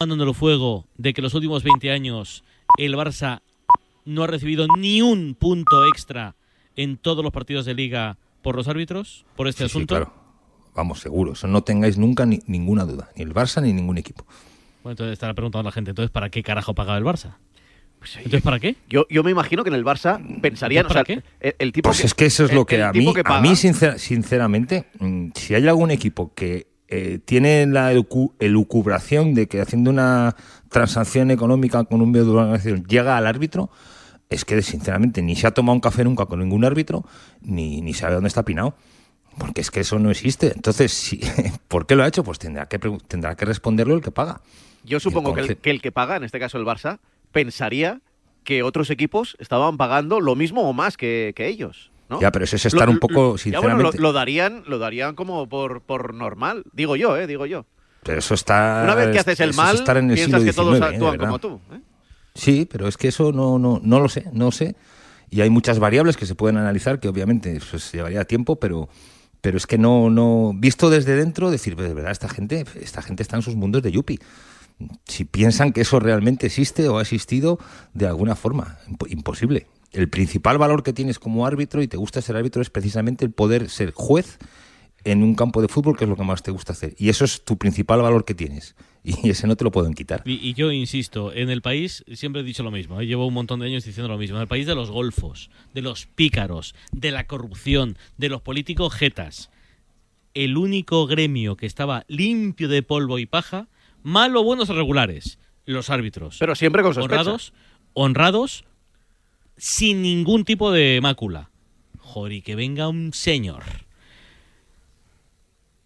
el fuego de que los últimos 20 años el Barça no ha recibido ni un punto extra en todos los partidos de liga por los árbitros, por este asunto? Sí, claro. Vamos, seguro. Eso no tengáis nunca ni, ninguna duda. Ni el Barça ni ningún equipo. Bueno, entonces estará preguntando la gente, entonces, ¿para qué carajo pagaba el Barça? Pues, entonces, ¿para qué? Yo, yo me imagino que en el Barça pensarían, ¿Para o sea, qué? El, el tipo Pues que- es que eso es el- lo que el a mí, que a mí sincer- sinceramente, mm, si hay algún equipo que eh, tiene la elucu- elucubración de que haciendo una transacción económica con un medio de organización llega al árbitro, es que sinceramente ni se ha tomado un café nunca con ningún árbitro, ni, ni sabe dónde está pinado. Porque es que eso no existe. Entonces, si, ¿por qué lo ha hecho? Pues tendrá que, pregu- tendrá que responderlo el que paga. Yo supongo que el, que el que paga, en este caso el Barça, pensaría que otros equipos estaban pagando lo mismo o más que, que ellos. ¿No? Ya, pero eso es estar Lo- un poco, lo- ya, bueno, lo, sinceramente. lo darían, lo darían como por, por normal. Digo yo, ¿eh? Digo yo. Pero eso está. Una vez que haces el mal, estar en el piensas que todos ¿eh? Actúan como tú. ¿eh? Sí, pero es que eso no, no, no lo sé, no sé. Y hay muchas variables que se pueden analizar que obviamente pues, llevaría tiempo, pero, pero es que no, no, visto desde dentro, decir, de verdad, esta gente, esta gente está en sus mundos de yuppie. Si piensan que eso realmente existe o ha existido de alguna forma, impo- imposible. El principal valor que tienes como árbitro y te gusta ser árbitro es precisamente el poder ser juez en un campo de fútbol, que es lo que más te gusta hacer. Y eso es tu principal valor que tienes. Y ese no te lo pueden quitar. Y, y yo insisto, en el país siempre he dicho lo mismo, ¿eh? llevo un montón de años diciendo lo mismo, en el país de los golfos, de los pícaros, de la corrupción, de los políticos jetas, el único gremio que estaba limpio de polvo y paja, malo, buenos o regulares, los árbitros. Pero siempre con sospecha. honrados, honrados, sin ningún tipo de mácula. Joder, y que venga un señor.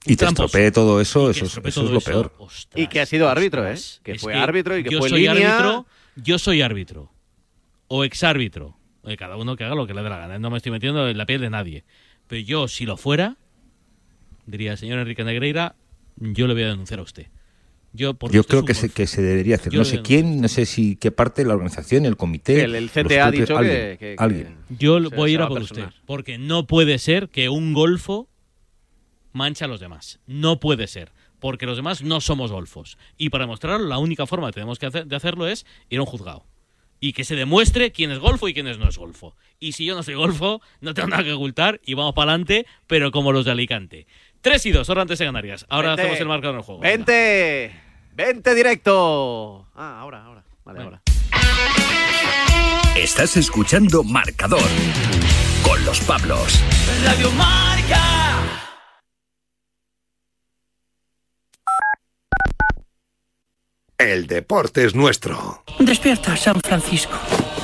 Y te Tramposo. estropee todo eso, eso, es- estropee eso es todo lo peor. ostras, Y que ha sido árbitro, ¿eh? Que fue árbitro y que yo fue soy línea. árbitro, yo soy árbitro. O exárbitro. Oye, cada uno que haga lo que le dé la gana. ¿eh? No me estoy metiendo en la piel de nadie. Pero yo, si lo fuera, diría, señor Enrique Negreira, yo le voy a denunciar a usted. Yo, Yo creo que se, que se debería hacer. Yo no sé quién, no sé si qué parte de la organización, el comité. El, el CTA ha dicho alguien, que, que- que alguien. Yo se- voy a ir a por usted. Porque no puede ser que un golfo mancha a los demás. No puede ser. Porque los demás no somos golfos. Y para demostrarlo, la única forma que tenemos que hacer, de hacerlo es ir a un juzgado. Y que se demuestre quién es golfo y quién es no es golfo. Y si yo no soy golfo, no tengo nada que ocultar y vamos para adelante, pero como los de Alicante. 3 y 2, hora antes de Canarias. Ahora Vente. hacemos el marcador del juego. ¡Vente! ¡Vente directo! Ah, ahora, ahora. Vale, Bueno. ahora. Estás escuchando Marcador con los Pablos. Radio Marca. El deporte es nuestro. Despierta, San Francisco.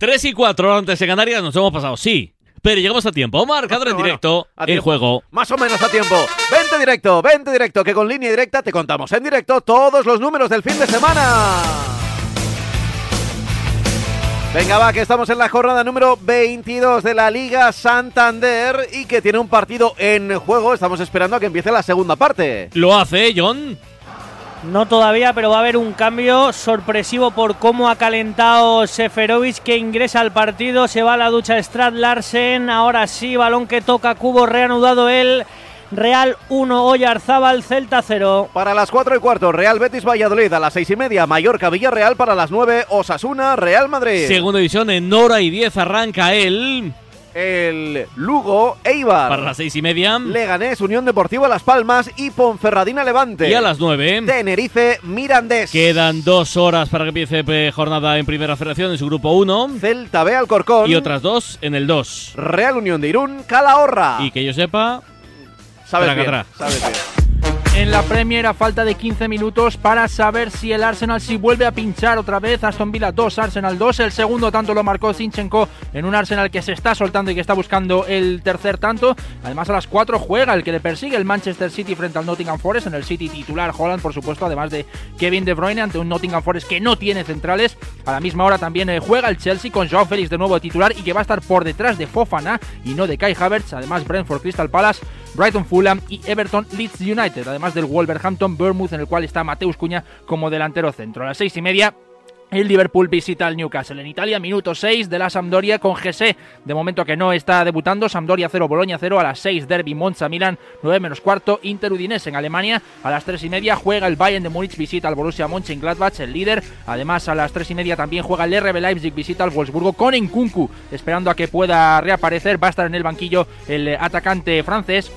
3 y 4 horas antes de Canarias nos hemos pasado, sí. Pero llegamos a tiempo. Marcador en Bueno, directo. a El juego. Más o menos a tiempo. Vente directo, vente directo, que con línea directa te contamos en directo todos los números del fin de semana. Venga, va, que estamos en la jornada número 22 de la Liga Santander y que tiene un partido en juego. Estamos esperando a que empiece la segunda parte. Lo hace, John. No todavía, pero va a haber un cambio sorpresivo por cómo ha calentado Seferovic que ingresa al partido. Se va a la ducha Strad Larsen. Ahora sí, balón que toca Cubo, reanudado el Real 1, Oyarzábal, Celta 0. Para las 4 y cuarto, Real Betis Valladolid. A las 6 y media, Mallorca Villarreal. Para las 9, Osasuna Real Madrid. Segunda división en hora y 10 arranca el. El Lugo Eibar. Para las seis y media. Leganés, Unión Deportiva Las Palmas y Ponferradina Levante. Y a las 9. Tenerife Mirandés. Quedan dos horas para que empiece eh, jornada en Primera Federación en su grupo 1. Celta B Alcorcón. Y otras dos en el 2. Real Unión de Irún, Calahorra. Y que yo sepa, sabes traca, bien, tra. sabes bien. En la Premier a falta de 15 minutos para saber si el Arsenal si vuelve a pinchar otra vez. Aston Villa 2, Arsenal 2. El segundo tanto lo marcó Zinchenko en un Arsenal que se está soltando y que está buscando el tercer tanto. Además a las 4 juega el que le persigue el Manchester City frente al Nottingham Forest. En el City titular Holland, por supuesto, además de Kevin De Bruyne ante un Nottingham Forest que no tiene centrales. A la misma hora también eh, juega el Chelsea con Joao Félix de nuevo titular y que va a estar por detrás de Fofana y no de Kai Havertz. Además Brentford Crystal Palace. Brighton Fulham y Everton Leeds United, además del Wolverhampton Bournemouth, en el cual está Mateus Cuña como delantero centro. A las seis y media. El Liverpool visita al Newcastle. En Italia, minuto 6 de la Sampdoria con Gese, de momento que no está debutando, Sampdoria 0, Boloña 0, a las 6 Derby Monza Milan, 9 menos cuarto, Inter Udinese en Alemania, a las 3 y media juega el Bayern de Múnich, visita al Borussia Mönchengladbach, el líder, además a las 3 y media también juega el RB Leipzig, visita al Wolfsburgo con Nkunku, esperando a que pueda reaparecer, va a estar en el banquillo el atacante francés,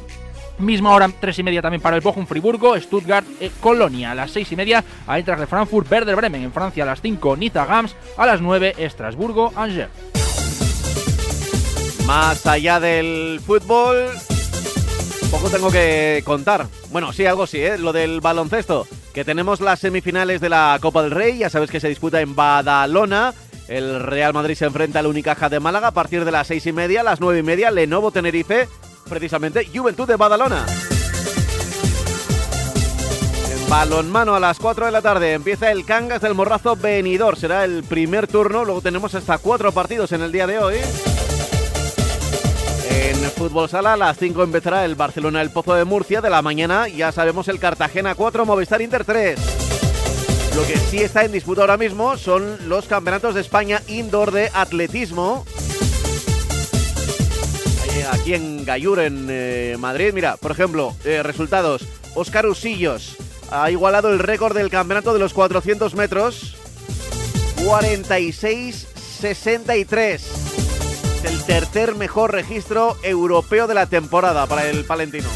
Misma hora, tres y media también para el Bochum Friburgo, Stuttgart, eh, Colonia. A las seis y media, Eintracht de Frankfurt, Werder Bremen. En Francia a las 5, Niza Gams. A las 9, Estrasburgo, Angers. Más allá del fútbol, poco tengo que contar. Bueno, sí, algo sí, ¿eh? lo del baloncesto. Que tenemos las semifinales de la Copa del Rey, ya sabes que se disputa en Badalona. El Real Madrid se enfrenta al Unicaja de Málaga a partir de las seis y media, las nueve y media, Lenovo Tenerife, precisamente Juventud de Badalona. En balonmano a las 4 de la tarde empieza el Cangas del Morrazo Benidorm. Será el primer turno, luego tenemos hasta cuatro partidos en el día de hoy. En fútbol sala a las 5 empezará el Barcelona El Pozo de Murcia de la mañana. Ya sabemos el Cartagena 4, Movistar Inter 3. Lo que sí está en disputa ahora mismo son los campeonatos de España indoor de atletismo. Ahí, Aquí en Gallur, en eh, Madrid, mira, por ejemplo, eh, resultados. Óscar Usillos ha igualado el récord del campeonato de los 400 metros. 46-63. Es el tercer mejor registro europeo de la temporada para el palentino.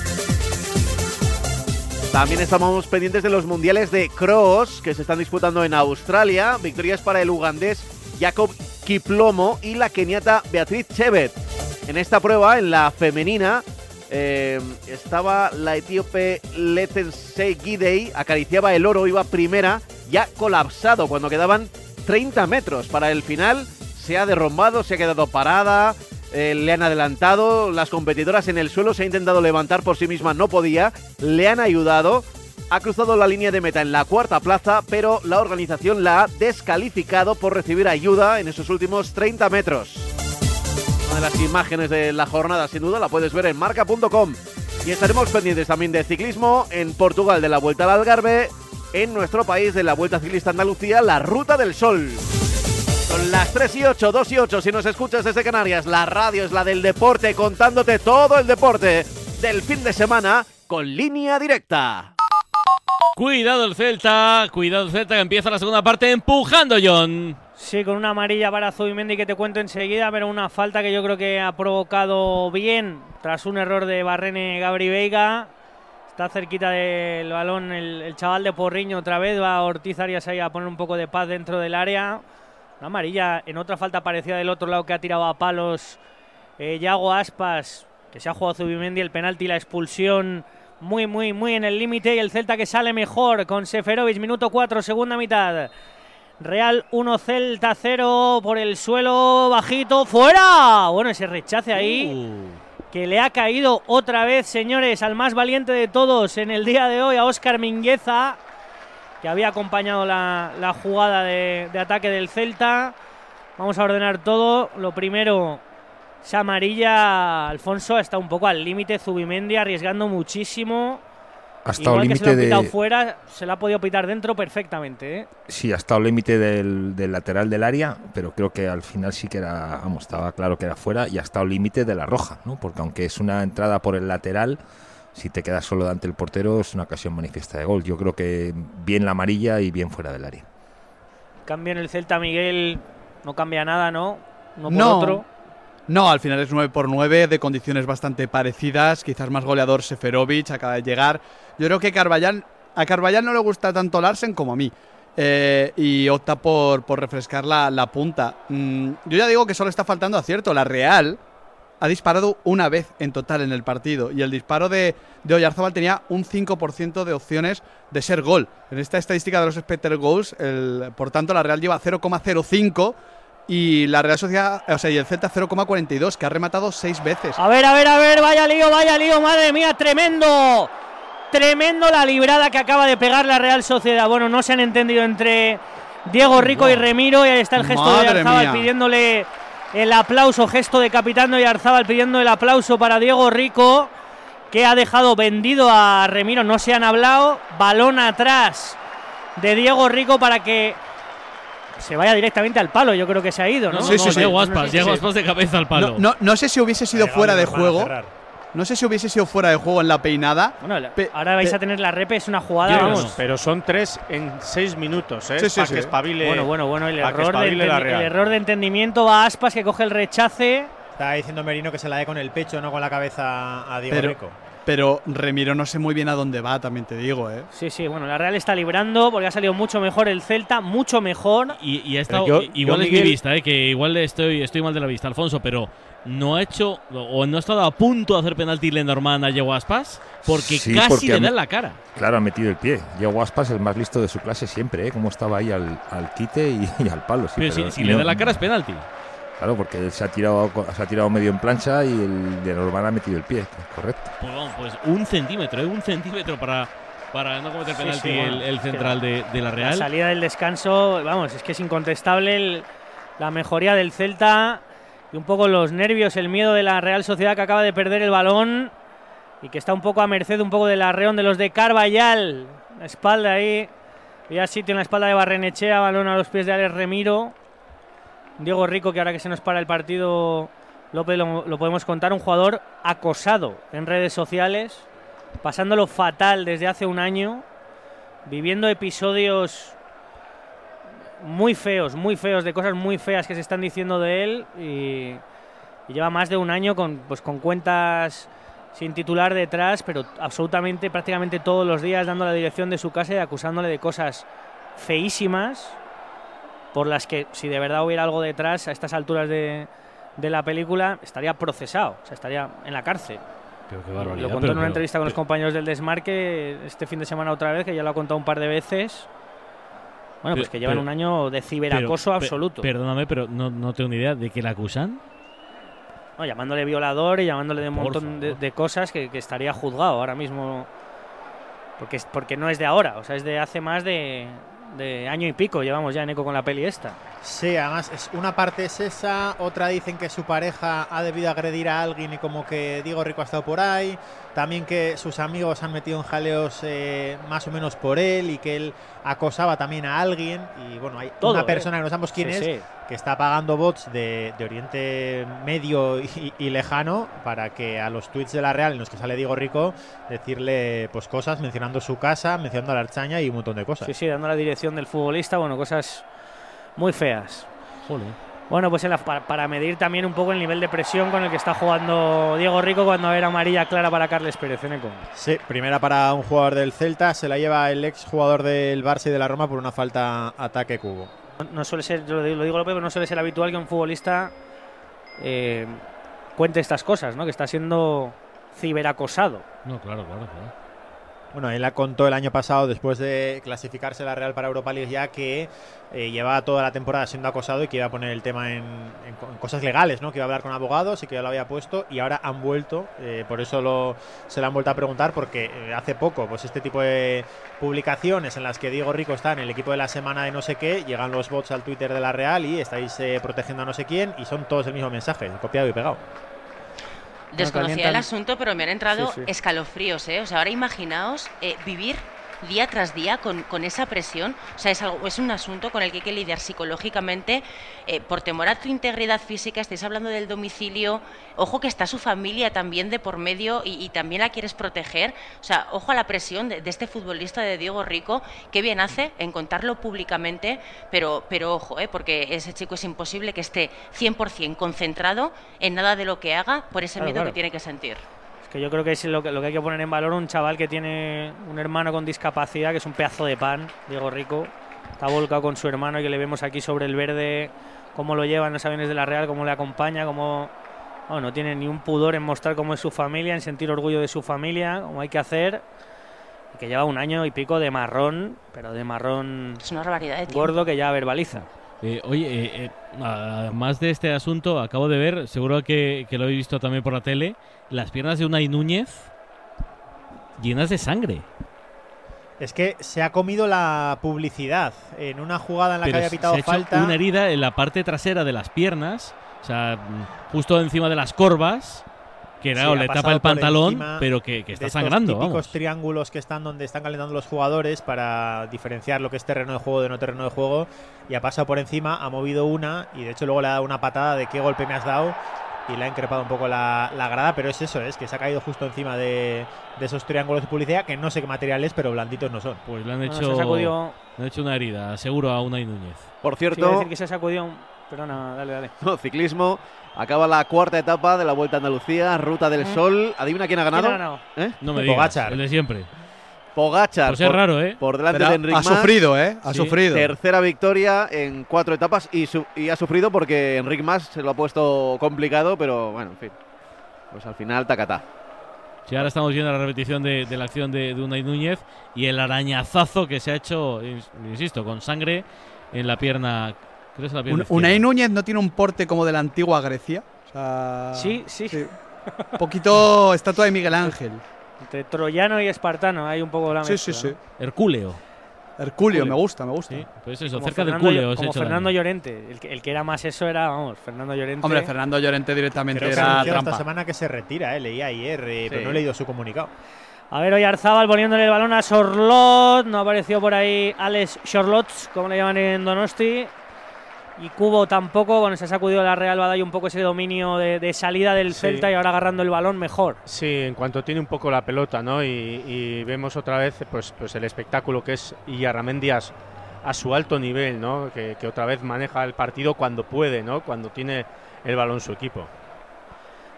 También estamos pendientes de los mundiales de cross que se están disputando en Australia. Victorias para el ugandés Jacob Kiplomo y la keniata Beatriz Chevet. En esta prueba, en la femenina, eh, estaba la etíope Letense Gidey, acariciaba el oro, iba primera, ya colapsado cuando quedaban 30 metros para el final. Se ha derrumbado, se ha quedado parada, eh, le han adelantado, las competidoras en el suelo se ha intentado levantar por sí misma, no podía, le han ayudado, ha cruzado la línea de meta en la cuarta plaza, pero la organización la ha descalificado por recibir ayuda en esos últimos 30 metros. Una de las imágenes de la jornada, sin duda, la puedes ver en marca.com. Y estaremos pendientes también de ciclismo en Portugal de la Vuelta al Algarve, en nuestro país de la Vuelta Ciclista Andalucía, la Ruta del Sol. Son las 3 y 8, 2 y 8, si nos escuchas desde Canarias, la radio es la del deporte, contándote todo el deporte del fin de semana con línea directa. Cuidado el Celta, cuidado el Celta que empieza la segunda parte empujando John. Sí, con una amarilla para Zubimendi que te cuento enseguida, pero una falta que yo creo que ha provocado bien tras un error de Barrene Gabri Veiga. Está cerquita del balón el, el chaval de Porriño otra vez. Va Ortiz Arias ahí a poner un poco de paz dentro del área. Una amarilla en otra falta parecida del otro lado que ha tirado a palos eh, Yago Aspas, que se ha jugado Zubimendi, el penalti la expulsión muy, muy, muy en el límite. Y el Celta que sale mejor con Seferovic, minuto 4, segunda mitad. Real 1, Celta 0 por el suelo, bajito, fuera. Bueno, ese rechace ahí que le ha caído otra vez, señores, al más valiente de todos en el día de hoy, a Óscar Mingueza, que había acompañado la, la jugada de, de ataque del Celta. Vamos a ordenar todo. Lo primero, esa amarilla, Alfonso, está un poco al límite. Zubimendi arriesgando muchísimo. Ha estado Igual que se lo límite ha pitado de. fuera, se la ha podido pitar dentro perfectamente. ¿eh? Sí, ha estado límite del, del lateral del área, pero creo que al final sí que era, vamos, estaba claro que era fuera y ha estado límite de la roja, ¿no? Porque aunque es una entrada por el lateral, si te quedas solo delante del portero es una ocasión manifiesta de gol. Yo creo que bien la amarilla y bien fuera del área. Cambio en el Celta, Miguel. No cambia nada, ¿no? No por No. otro. No, al final es 9 por 9 de condiciones bastante parecidas. Quizás más goleador Seferovic, acaba de llegar. Yo creo que a Carvallal no le gusta tanto Larsen como a mí. Eh, y opta por, por refrescar la, la punta. Mm, yo ya digo que solo está faltando acierto. La Real ha disparado una vez en total en el partido. Y el disparo de, de Oyarzabal tenía un 5% de opciones de ser gol. En esta estadística de los expected goals, por tanto, la Real lleva 0,05 y la Real Sociedad, o sea, y el Celta 0,42, que ha rematado seis veces. A ver, a ver, a ver, vaya lío, vaya lío, madre mía, tremendo. Tremendo la librada que acaba de pegar la Real Sociedad. Bueno, no se han entendido entre Diego Rico y Remiro. Y ahí está el gesto de mía. pidiéndole el aplauso, gesto de capitán de Oyarzábal pidiendo el aplauso para Diego Rico, que ha dejado vendido a Remiro. No se han hablado. Balón atrás de Diego Rico para que se vaya directamente al palo. Yo creo que se ha ido, ¿no? No, Sí, no, sí, sí. Diego Aspas, No sé, Diego sí. Aspas de cabeza al palo. No, no, no sé si hubiese sido Llegado fuera de juego. No sé si hubiese sido fuera de juego en la peinada. Bueno, ahora vais a tener la repe, es una jugada, Yo vamos. no. Pero son tres en seis minutos, ¿eh? Sí, sí, Para sí. que espabile. Bueno, bueno, bueno, el error, de espabile la entendi- Real. el error de entendimiento va a Aspas que coge el rechace. Está diciendo Merino que se la dé con el pecho, no con la cabeza a Diego Pero, Rico. Pero Remiro no sé muy bien a dónde va, también te digo, ¿eh? Sí, sí, bueno, la Real está librando porque ha salido mucho mejor el Celta, mucho mejor. Y, y ha estado, Pero yo- igual yo, es mi vista, eh, que igual estoy, estoy mal de la vista, Alfonso, pero no ha hecho o no ha estado a punto de hacer penalti Lenormand a Diego Aspas porque Sí, casi porque le da en la cara. Claro, ha metido el pie. Diego Aspas, el más listo de su clase siempre, ¿eh? Como estaba ahí al, al quite y, y al palo. sí, pero si, pero si no- le da en la cara es penalti. Claro, porque él se ha tirado, se ha tirado medio en plancha y el de Norman ha metido el pie, correcto. Pues vamos, pues un centímetro, ¿eh? un centímetro para, para no cometer Sí, penalti sí, el, bueno, central de, de la La Real. salida del descanso, vamos, es que es incontestable el- la mejoría del Celta y un poco los nervios, el miedo de la Real Sociedad que acaba de perder el balón y que está un poco a merced un poco del arreón de los de Carvallal. La espalda ahí, ya sitio en la espalda de Barrenechea, balón a los pies de Alex Remiro. Diego Rico, que ahora que se nos para el partido, López lo, podemos contar, un jugador acosado en redes sociales, pasándolo fatal desde hace un año, viviendo episodios muy feos, muy feos, de cosas muy feas que se están diciendo de él y, y lleva más de un año con, pues, con cuentas sin titular detrás, pero absolutamente, prácticamente todos los días dando la dirección de su casa y acusándole de cosas feísimas por las que si de verdad hubiera algo detrás a estas alturas de, de la película estaría procesado, o sea, estaría en la cárcel. Pero qué Lo contó en una entrevista con los compañeros del Desmarque este fin de semana otra vez, que ya lo ha contado un par de veces. Bueno, pues que llevan pero- un año de ciberacoso absoluto. Perdóname, pero no, no tengo ni idea de que la acusan. No, llamándole violador y llamándole de un montón de, cosas que, que estaría juzgado ahora mismo. Porque, es- porque no es de ahora, o sea, es de hace más de, de año y pico. Llevamos ya en eco con la peli esta. Sí, además, es, una parte es esa, otra dicen que su pareja ha debido agredir a alguien y como que Diego Rico ha estado por ahí. También que sus amigos han metido en jaleos eh, más o menos por él y que él acosaba también a alguien. Y bueno, hay Todo, una ¿eh? persona que no sabemos quién Sí, es sí. Que está pagando bots de, de Oriente Medio y, y lejano para que a los tweets de la Real en los que sale Diego Rico decirle pues cosas mencionando su casa, mencionando a la Archaña y un montón de cosas. Sí, sí, dando la dirección del futbolista, bueno, cosas muy feas. Joder. Bueno, pues en la- para, para medir también un poco el nivel de presión con el que está jugando Diego Rico cuando era amarilla clara para Carles Pérez Eneco. Sí, primera para un jugador del Celta, se la lleva el ex jugador del Barça y de la Roma por una falta ataque cubo. No, suele ser, yo lo digo López, pero no suele ser habitual que un futbolista eh, cuente estas cosas, ¿no? Que está siendo ciberacosado. No, claro, claro, claro. Bueno, él la contó el año pasado, después de clasificarse la Real para Europa League, ya que eh, llevaba toda la temporada siendo acosado y que iba a poner el tema en, en co- en cosas legales, ¿no? Que iba a hablar con abogados y que ya lo había puesto y ahora han vuelto, eh, por eso lo, se lo han vuelto a preguntar, porque eh, hace poco, pues este tipo de publicaciones en las que Diego Rico está en el equipo de la semana de no sé qué, llegan los bots al Twitter de la Real y estáis protegiendo a no sé quién y son todos el mismo mensaje, copiado y pegado. Desconocía el asunto, pero me han entrado Sí, sí. escalofríos, ¿eh? O sea, ahora imaginaos eh, vivir día tras día con, con esa presión. O sea, es, algo, es un asunto con el que hay que lidiar psicológicamente eh, por temor a tu integridad física. Estáis hablando del domicilio. Ojo que está su familia también de por medio y, y también la quieres proteger. O sea, ojo a la presión de, de este futbolista de Diego Rico. Qué bien hace en contarlo públicamente, pero, pero ojo, ¿eh? porque ese chico es imposible que esté 100% concentrado en nada de lo que haga por ese Claro, miedo claro. que tiene que sentir. Que yo creo que es lo que, lo que hay que poner en valor un chaval que tiene un hermano con discapacidad, que es un pedazo de pan, Diego Rico. Está volcado con su hermano y que le vemos aquí sobre el verde, cómo lo lleva en los aviones de la Real, cómo le acompaña, cómo bueno, no tiene ni un pudor en mostrar cómo es su familia, en sentir orgullo de su familia, como hay que hacer. Y que lleva un año y pico de marrón, pero de marrón Es una barbaridad de tiempo. gordo que ya verbaliza. Eh, oye, eh, eh, además de este asunto, acabo de ver, seguro que, que lo he visto también por la tele, las piernas de Unai Núñez llenas de sangre. Es que se ha comido la publicidad en una jugada en la Pero que había se pitado ha hecho falta. una herida en la parte trasera de las piernas, o sea, mm, justo encima de las corvas, que Sí, claro, ha le tapa el pantalón, pero que, que está de estos sangrando, típicos vamos. triángulos que están donde están calentando los jugadores para diferenciar lo que es terreno de juego de no terreno de juego. Y ha pasado por encima, ha movido una y de hecho luego le ha dado una patada de qué golpe me has dado y le ha increpado un poco la, la grada. Pero es eso, es que se ha caído justo encima de, de esos triángulos de publicidad que no sé qué material es, pero blanditos no son. Pues le han Bueno, hecho, se sacudió- le han hecho una herida, seguro a Unai Núñez. Por Sí, cierto, decir que se sacudió un- Perdona, dale, dale. no, ciclismo. Acaba la cuarta etapa de la Vuelta a Andalucía, Ruta del Mm. Sol. ¿Adivina quién ha ganado? ¿Quién ha ganado? ¿Eh? No me digas, Pogacar. el de siempre. Pogachar. Pues es raro, ¿eh? Por delante Pero de Enric ha Mas. sufrido, ¿eh? Ha Sí. sufrido. Tercera victoria en cuatro etapas y, su- y ha sufrido porque Enric Mas se lo ha puesto complicado, pero bueno, en fin. Pues al final, tacatá. Sí, ahora estamos viendo la repetición de, de la acción de, de Unai Núñez y el arañazazo que se ha hecho, ins- insisto, con sangre en la pierna. Creo que Un-. Unai Núñez no tiene un porte como de la antigua Grecia. O sea, Sí, sí. Un poquito estatua de Miguel Ángel. Entre troyano y espartano hay un poco la Sí, mezcla. sí, sí. ¿no? Hercúleo. Herculeo, Herculeo. me gusta, me gusta. Sí, pues eso, Como cerca del Fernando, se ha como Fernando. Llorente. El que, el que era más eso era, vamos, Fernando Llorente. Hombre, Fernando Llorente directamente Creo que ha era trampa. esta semana que se retira, eh, leí ayer, eh, pero Sí. no he leído su comunicado. A ver, hoy Arzábal poniéndole el balón a Sorlot. No apareció por ahí Alex Sorlots, como le llaman en Donosti. Y Cubo tampoco, bueno, se ha sacudido la Real Badallo un poco ese dominio de, de salida del Sí. Celta y ahora agarrando el balón mejor. Sí, en cuanto tiene un poco la pelota, ¿no? Y, y vemos otra vez pues, pues el espectáculo que es Illarramendi a, su alto nivel, ¿no? Que, que otra vez maneja el partido cuando puede, ¿no? Cuando tiene el balón su equipo.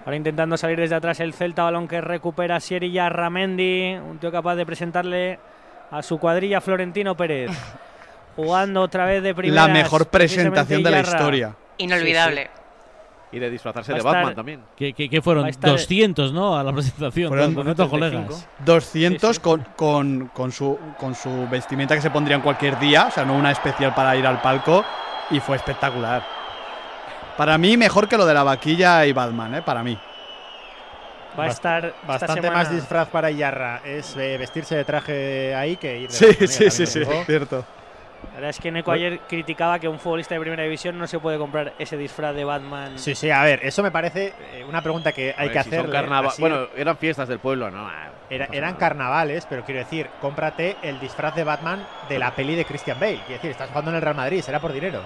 Ahora intentando salir desde atrás el Celta, balón que recupera Sieri Ramendi, un tío capaz de presentarle a su cuadrilla Florentino Pérez. Jugando otra vez de primera. La mejor presentación de la historia. Inolvidable. Y de disfrazarse de Batman estar- también. Que, que- que fueron estar- 200, ¿no? A la presentación. Fueron 200 colegas. 200 Sí, sí. Con, con, con su, con su vestimenta que se pondría en cualquier día, o sea, no una especial para ir al palco, y fue espectacular. Para mí, mejor que lo de la vaquilla y Batman, ¿eh? Para mí. Va a estar esta Bastante semana- más disfraz para Iyarra es eh, vestirse de traje ahí que ir de Sí, sí, sí, sí, cierto. La verdad es que Neko ayer criticaba que un futbolista de primera división no se puede comprar ese disfraz de Batman. Sí, sí, a ver, eso me parece eh, una pregunta que hay Hombre, que si hacer. Bueno, eran fiestas del pueblo, ¿no? Ah, Era- eran carnavales, pero quiero decir, cómprate el disfraz de Batman de la peli de Christian Bale. Quiero decir, estás jugando en el Real Madrid, será por dinero.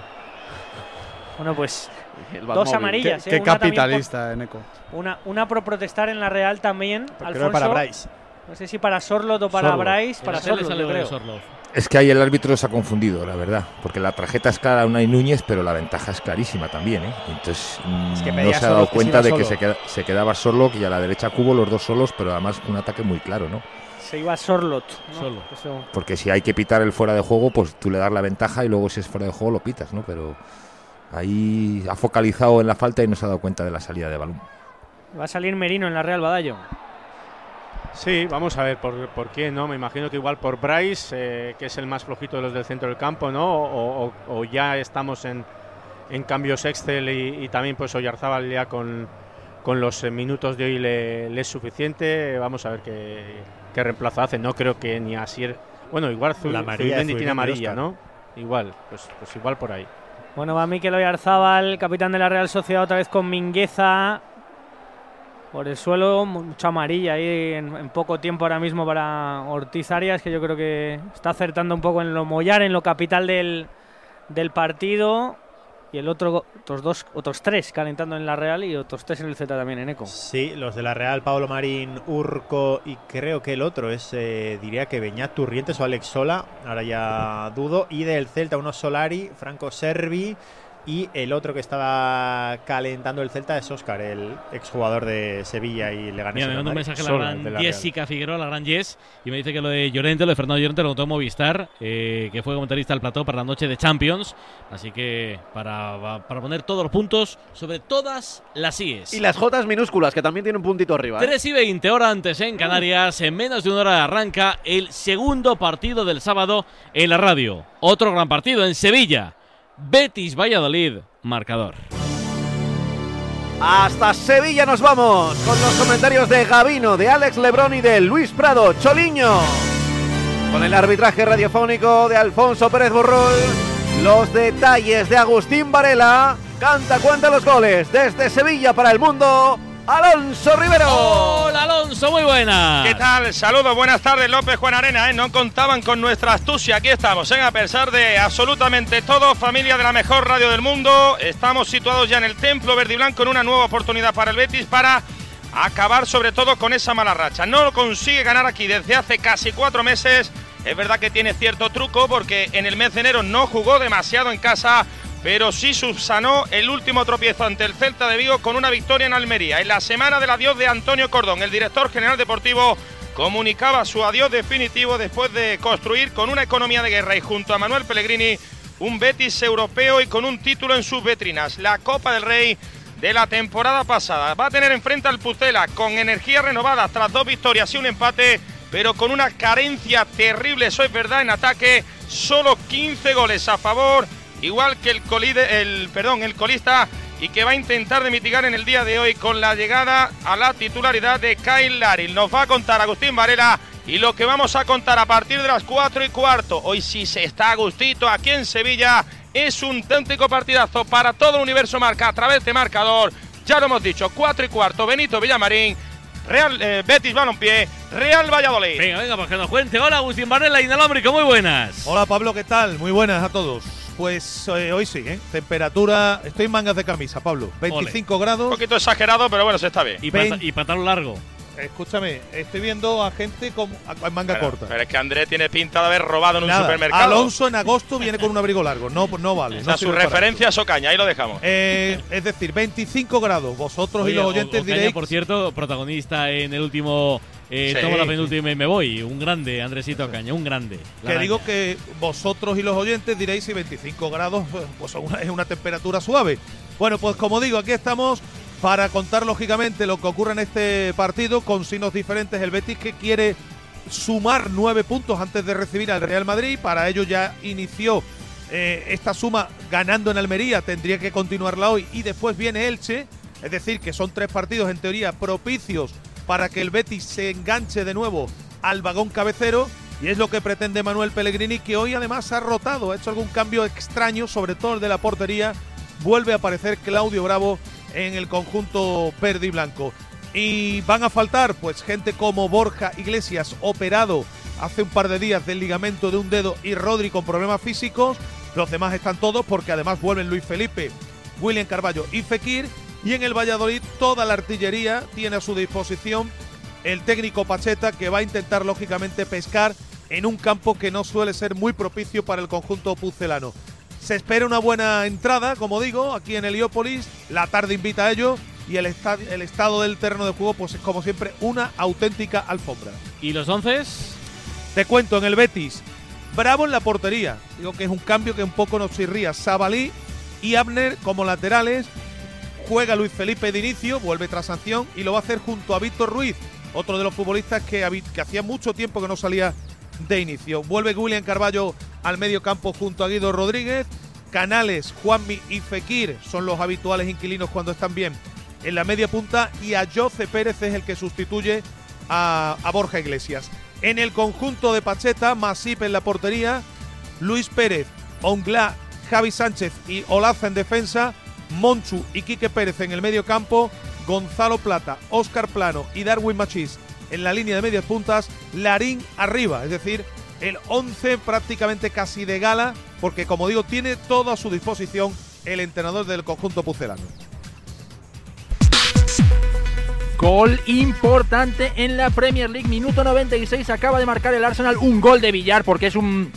Bueno, pues El dos amarillas. Qué, ¿eh? qué Una capitalista, eh, Neko. por- una, una por protestar en la Real también. Creo Alfonso. para Bryce. No sé si para Sorlot o para Sorlot. Bryce. Para Sorlot, creo. Sorloth. Es que ahí el árbitro se ha confundido, la verdad, porque la tarjeta es clara a Unai Núñez, pero la ventaja es clarísima también, ¿eh? Entonces mm, Es que no se ha dado que cuenta de que se, queda- se quedaba solo y a la derecha Cubo los dos solos, pero además un ataque muy claro, ¿no? Se iba Sorlot. ¿no? Solo. Porque si hay que pitar el fuera de juego, pues tú le das la ventaja y luego si es fuera de juego lo pitas, ¿no? Pero ahí ha focalizado en la falta y no se ha dado cuenta de la salida de balón. Va a salir Merino en la Real Badallo. Sí, vamos a ver por, por qué, ¿no? Me imagino que igual por Bryce, eh, que es el más flojito de los del centro del campo, ¿no? O, o- o ya estamos en, en cambios Excel y, y también pues Oyarzábal ya con, con los eh, minutos de hoy le, le es suficiente. Vamos a ver qué, qué reemplazo hace. No creo que ni Asier... Bueno, igual Zu- La Zubimendi tiene amarilla. ¿no? Igual, pues, pues igual por ahí. Bueno, va Mikel Oyarzábal, capitán de la Real Sociedad, otra vez con Mingueza. Por el suelo, mucha amarilla ahí en, en poco tiempo ahora mismo para Ortiz Arias, que yo creo que está acertando un poco en lo mollar, en lo capital del, del partido. Y el otro, otros dos, otros tres calentando en la Real y otros tres en el Z también en Eco. Sí, los de la Real, Pablo Marín, Urco y creo que el otro es, eh, diría que Beñat Turrientes o Alex Sola, ahora ya dudo. Y del Celta, uno Solari, Franco Servi y el otro que estaba calentando el Celta es Oscar, el exjugador de Sevilla y Leganés. Mira, me manda un mensaje la Sola, gran la. Jessica Figueroa, la gran Jess, y me dice que lo de Llorente, lo de Fernando Llorente, lo en Movistar, eh, que fue comentarista del plató para la noche de Champions. Así que para, para poner todos los puntos sobre todas las IES. Y las Jotas minúsculas, que también tienen un puntito arriba. ¿eh? 3 y 20 hora antes en Canarias, en menos de una hora arranca el segundo partido del sábado en la radio. Otro gran partido en Sevilla. Betis Valladolid, marcador. Hasta Sevilla nos vamos con los comentarios de Gavino, de Alex Lebrón y de Luis Prado, Choliño. Con el arbitraje radiofónico de Alfonso Pérez Borrol, los detalles de Agustín Varela. Canta, cuenta los goles desde Sevilla para el mundo. Alonso Rivero. Hola Alonso, muy buena. ¿Qué tal? Saludos, buenas tardes, López Juan Arena. ¿eh? No contaban con nuestra astucia. Aquí estamos, ¿eh? a pesar de absolutamente todo, familia de la mejor radio del mundo. Estamos situados ya en el Templo Verde y Blanco en una nueva oportunidad para el Betis para acabar sobre todo con esa mala racha. No lo consigue ganar aquí desde hace casi cuatro meses. Es verdad que tiene cierto truco porque en el mes de enero no jugó demasiado en casa, pero sí subsanó el último tropiezo ante el Celta de Vigo con una victoria en Almería. En la semana del adiós de Antonio Cordón, el director general deportivo comunicaba su adiós definitivo después de construir con una economía de guerra y junto a Manuel Pellegrini un Betis europeo y con un título en sus vetrinas, la Copa del Rey de la temporada pasada. Va a tener enfrente al Pucela con energía renovada tras dos victorias y un empate, pero con una carencia terrible, eso es verdad, en ataque, solo 15 goles a favor, igual que el, colide, el, perdón, el colista y que va a intentar de mitigar en el día de hoy con la llegada a la titularidad de Kyle Laril. Nos va a contar Agustín Varela y lo que vamos a contar a partir de las 4 y cuarto. Hoy sí se está Agustito aquí en Sevilla. Es un auténtico partidazo para todo el universo marca a través de marcador. Ya lo hemos dicho, 4 y cuarto, Benito Villamarín, Real eh, Betis Balompié, Real Valladolid. Venga, venga, pues que nos cuente. Hola Agustín Varela, Inalámbrico, muy buenas. Hola Pablo, ¿qué tal? Muy buenas a todos. Pues eh, hoy sí, ¿eh? Temperatura. Estoy en mangas de camisa, Pablo. 25 grados. Un poquito exagerado, pero bueno, se está bien. Y, pata- y pantalón largo. Escúchame, estoy viendo a gente con, a- en manga Pero, corta. pero es que Andrés tiene pinta de haber robado en un supermercado. Alonso en agosto viene con un abrigo largo. No, no vale. O no sea, su sirve para referencia es Ocaña, ahí lo dejamos. Eh, es decir, 25 grados. Vosotros Oye, y los oyentes Ocaña, diréis. por cierto, protagonista en el último eh, Sí, Tomo la penúltima y me voy. Un grande, Andresito Ocaña, un grande. Que digo que vosotros y los oyentes diréis si 25 grados pues una- es una temperatura suave. Bueno, pues como digo, aquí estamos para contar lógicamente lo que ocurre en este partido con signos diferentes. El Betis que quiere sumar nueve puntos antes de recibir al Real Madrid. Para ello ya inició eh, esta suma ganando en Almería. Tendría que continuarla hoy y después viene Elche. Es decir, que son tres partidos en teoría propicios para que el Betis se enganche de nuevo al vagón cabecero. Y es lo que pretende Manuel Pellegrini, que hoy además ha rotado, ha hecho algún cambio extraño, sobre todo el de la portería. Vuelve a aparecer Claudio Bravo en el conjunto verde y blanco. Y van a faltar, pues, gente como Borja Iglesias, operado hace un par de días del ligamento de un dedo, y Rodri con problemas físicos. Los demás están todos, porque además vuelven Luis Felipe, William Carballo y Fekir. Y en el Valladolid toda la artillería tiene a su disposición el técnico Pacheta que va a intentar lógicamente pescar en un campo que no suele ser muy propicio para el conjunto pucelano. Se espera una buena entrada, como digo, aquí en Heliópolis. La tarde invita a ello y el, esta- el estado del terreno de juego, pues es como siempre una auténtica alfombra. ¿Y los once? Te cuento en el Betis. Bravo en la portería. Digo que es un cambio que un poco nos chirría. Sabalí y Abner como laterales. Juega Luis Felipe de inicio, vuelve tras sanción y lo va a hacer junto a Víctor Ruiz otro de los futbolistas que, que hacía mucho tiempo que no salía de inicio. Vuelve William Carballo al medio campo junto a Guido Rodríguez. Canales, Juanmi y Fekir son los habituales inquilinos cuando están bien en la media punta y a Jose Pérez es el que sustituye a, a Borja Iglesias. En el conjunto de Pacheta, Masip en la portería, Luis Pérez, Ongla, Javi Sánchez y Olaza en defensa, Monchu y Quique Pérez en el medio campo, Gonzalo Plata, Óscar Plano y Darwin Machís en la línea de medias puntas, Larín arriba, es decir, el 11 prácticamente casi de gala, porque como digo, tiene todo a su disposición el entrenador del conjunto pucelano. Gol importante en la Premier League. Minuto 96. Acaba de marcar el Arsenal un gol de billar porque es un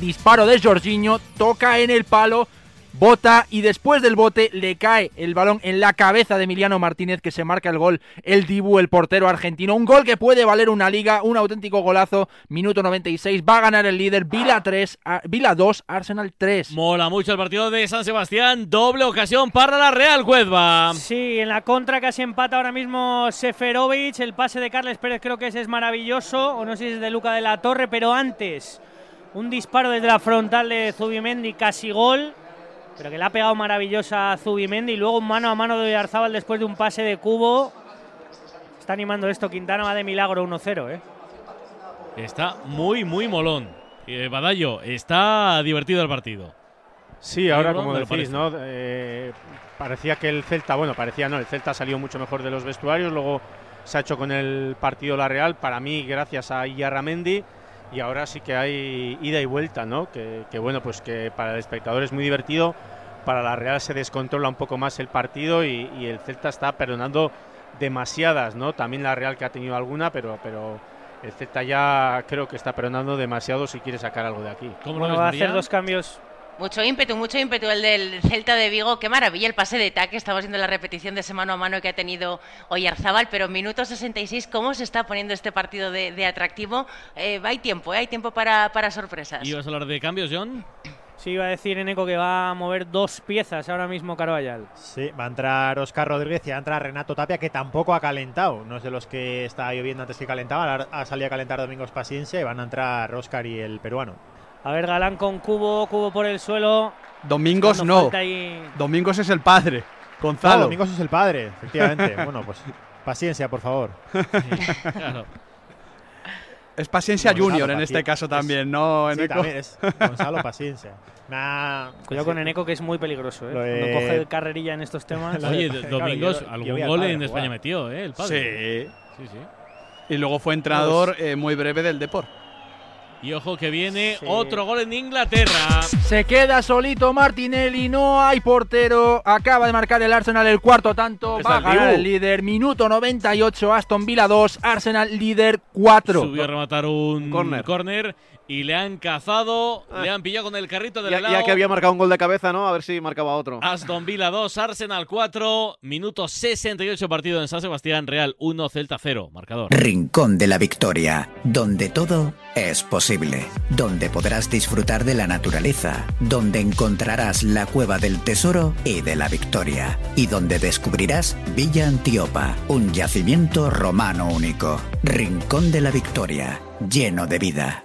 disparo de Jorginho. Toca en el palo. Bota y después del bote le cae el balón en la cabeza de Emiliano Martínez que se marca el gol, el Dibu, el portero argentino. Un gol que puede valer una liga, un auténtico golazo. Minuto 96, va a ganar el líder. Vila 3, a- Vila 2, Arsenal 3. Mola mucho el partido de San Sebastián. Doble ocasión para la Real Cuedva. Sí, en la contra casi empata ahora mismo Seferovic. El pase de Carles Pérez creo que ese es maravilloso. O no sé si es de Luca de la Torre, pero antes un disparo desde la frontal de Zubimendi, casi gol. Pero que le ha pegado maravillosa a Zubimendi. Y luego un mano a mano de Oyarzábal después de un pase de cubo. Está animando esto. Quintana va de milagro 1-0, ¿eh? Está muy, muy molón. Eh, Badallo, está divertido el partido. Sí, ahora como decís. ¿no? Eh, parecía que el Celta, bueno, parecía no, el Celta salió mucho mejor de los vestuarios, luego se ha hecho con el partido la Real, para mí gracias a Iyarramendi, y ahora sí que hay ida y vuelta, ¿no? Que, que, bueno, pues que para el espectador es muy divertido, para la Real se descontrola un poco más el partido y, y el Celta está perdonando demasiadas, ¿no? También la Real que ha tenido alguna, pero, pero el Celta ya creo que está perdonando demasiado si quiere sacar algo de aquí. Bueno, va a hacer dos cambios. Mucho ímpetu, mucho ímpetu el del Celta de Vigo. Qué maravilla el pase de ataque. Estamos viendo la repetición de ese mano a mano que ha tenido Oyarzábal, pero minuto 66, ¿cómo se está poniendo este partido de, de atractivo? Eh, hay tiempo, ¿eh? hay tiempo para, para sorpresas. ¿Ibas a hablar de cambios, John? Sí, iba a decir Eneco que va a mover dos piezas ahora mismo Carvallal. Sí, va a entrar Oscar Rodríguez y va a entrar Renato Tapia, que tampoco ha calentado. No es de los que estaba lloviendo antes que calentaba. Ha salido a calentar Domingos Paciencia y van a entrar Oscar y el peruano. A ver, Galán con cubo, cubo por el suelo. Domingos no. Domingos es el padre. Gonzalo. Domingos es el padre, efectivamente. bueno, pues paciencia, por favor. Claro. Es Paciencia Gonzalo, Junior en este caso es- también, ¿no? Sí, Eneco? también es Gonzalo Paciencia. Ha- Cuidado con Eneco, que es muy peligroso. ¿eh? De- Cuando coge carrerilla en estos temas. Oye, Domingos, yo algún gol en. España metió, ¿eh? El padre. Sí. Sí, sí. Y luego fue entrenador eh, muy breve del Depor. Y ojo que viene otro gol en Inglaterra. Se queda solito Martinelli, no hay portero. Acaba de marcar el Arsenal el cuarto tanto. Va a el ganar Dibu. el líder. Minuto 98, Aston Villa 2, Arsenal líder 4. Subió a rematar un córner. córner y le han cazado, le han pillado con el carrito del Ya, helado. ya que había marcado un gol de cabeza, ¿no? A ver si marcaba otro. Aston Villa 2, Arsenal 4, minuto 68 partido en San Sebastián, Real 1, Celta 0, marcador. Rincón de la Victoria, donde todo es posible, donde podrás disfrutar de la naturaleza, donde encontrarás la cueva del tesoro y de la victoria, y donde descubrirás Villa Antiopa, un yacimiento romano único. Rincón de la Victoria, lleno de vida.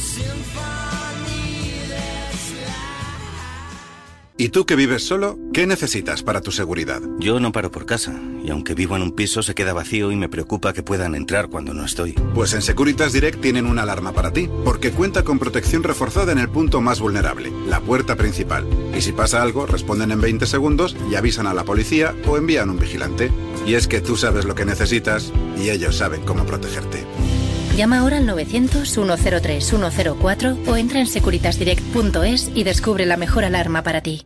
¿Y tú que vives solo? ¿Qué necesitas para tu seguridad? Yo no paro por casa, y aunque vivo en un piso se queda vacío y me preocupa que puedan entrar cuando no estoy. Pues en Securitas Direct tienen una alarma para ti, porque cuenta con protección reforzada en el punto más vulnerable, la puerta principal. Y si pasa algo, responden en 20 segundos y avisan a la policía o envían un vigilante. Y es que tú sabes lo que necesitas y ellos saben cómo protegerte. Llama ahora al 900-103-104 o entra en securitasdirect.es y descubre la mejor alarma para ti.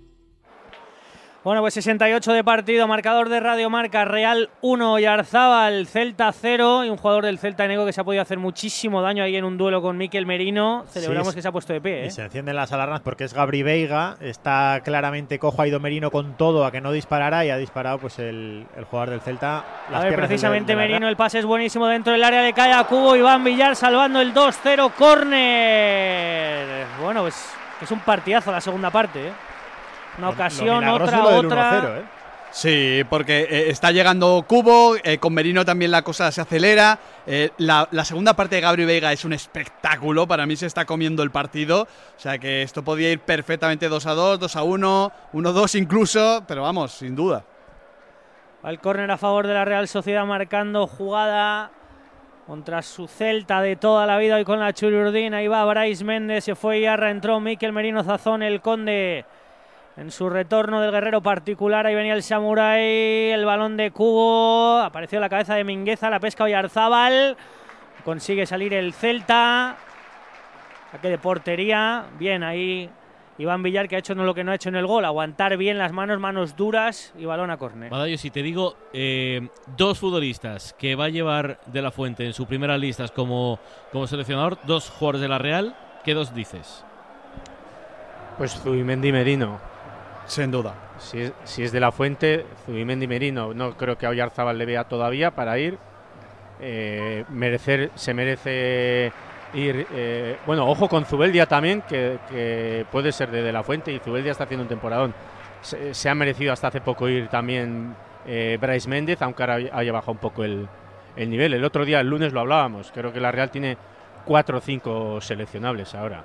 Bueno, pues 68 de partido, marcador de Radio Marca, Real 1 y Arzábal, Celta 0 y un jugador del Celta Nego que se ha podido hacer muchísimo daño ahí en un duelo con Miquel Merino. Celebramos Sí, que se ha puesto de pie. ¿eh? Y se encienden las alarmas porque es Gabri Veiga, está claramente cojo, ha ido Merino con todo a que no disparara y ha disparado pues el, el jugador del Celta. A ver, precisamente de Merino, el pase es buenísimo dentro del área de calle a Cubo, Iván Villar salvando el 2-0, córner. Bueno, pues es un partidazo la segunda parte. ¿eh? Una ocasión, otra, lo del otra. 1-0, ¿eh? Sí, porque eh, está llegando Cubo, eh, con Merino también la cosa se acelera. eh, la, la segunda parte de Gabri Veiga es un espectáculo, para mí se está comiendo el partido. O sea que esto podía ir perfectamente 2 a 2, 2 a 1, 1 2 incluso, pero vamos, sin duda. Va el córner a favor de la Real Sociedad marcando jugada contra su Celta de toda la vida hoy con la Chururdín. Ahí va Brais Méndez, se fue Yarra, entró Miquel Merino Zazón, el Conde en su retorno del guerrero particular. Ahí venía el Samurai, el balón de Cubo, apareció la cabeza de Mingueza, la pesca Oyarzábal. Consigue salir el Celta. Saque de portería. Bien, ahí Iván Villar que ha hecho no lo que no ha hecho en el gol. Aguantar bien las manos, manos duras y balón a córner. Badallo, si te digo eh, dos futbolistas que va a llevar de la Fuente en sus primeras listas como, como seleccionador, dos jugadores de la Real, ¿qué dos dices? Pues Zubimendi Merino. Sin duda. Si es, si es de la fuente, Zubimendi Merino. No creo que a Oyarzábal le vea todavía para ir. Eh, merecer, se merece ir. eh, bueno, ojo con Zubeldia también, que, puede ser de, de la fuente y Zubeldia está haciendo un temporadón. Se, se ha merecido hasta hace poco ir también eh, Bryce Méndez, aunque ahora haya bajado un poco el, el nivel. El otro día, el lunes, lo hablábamos. Creo que la Real tiene cuatro o cinco seleccionables ahora.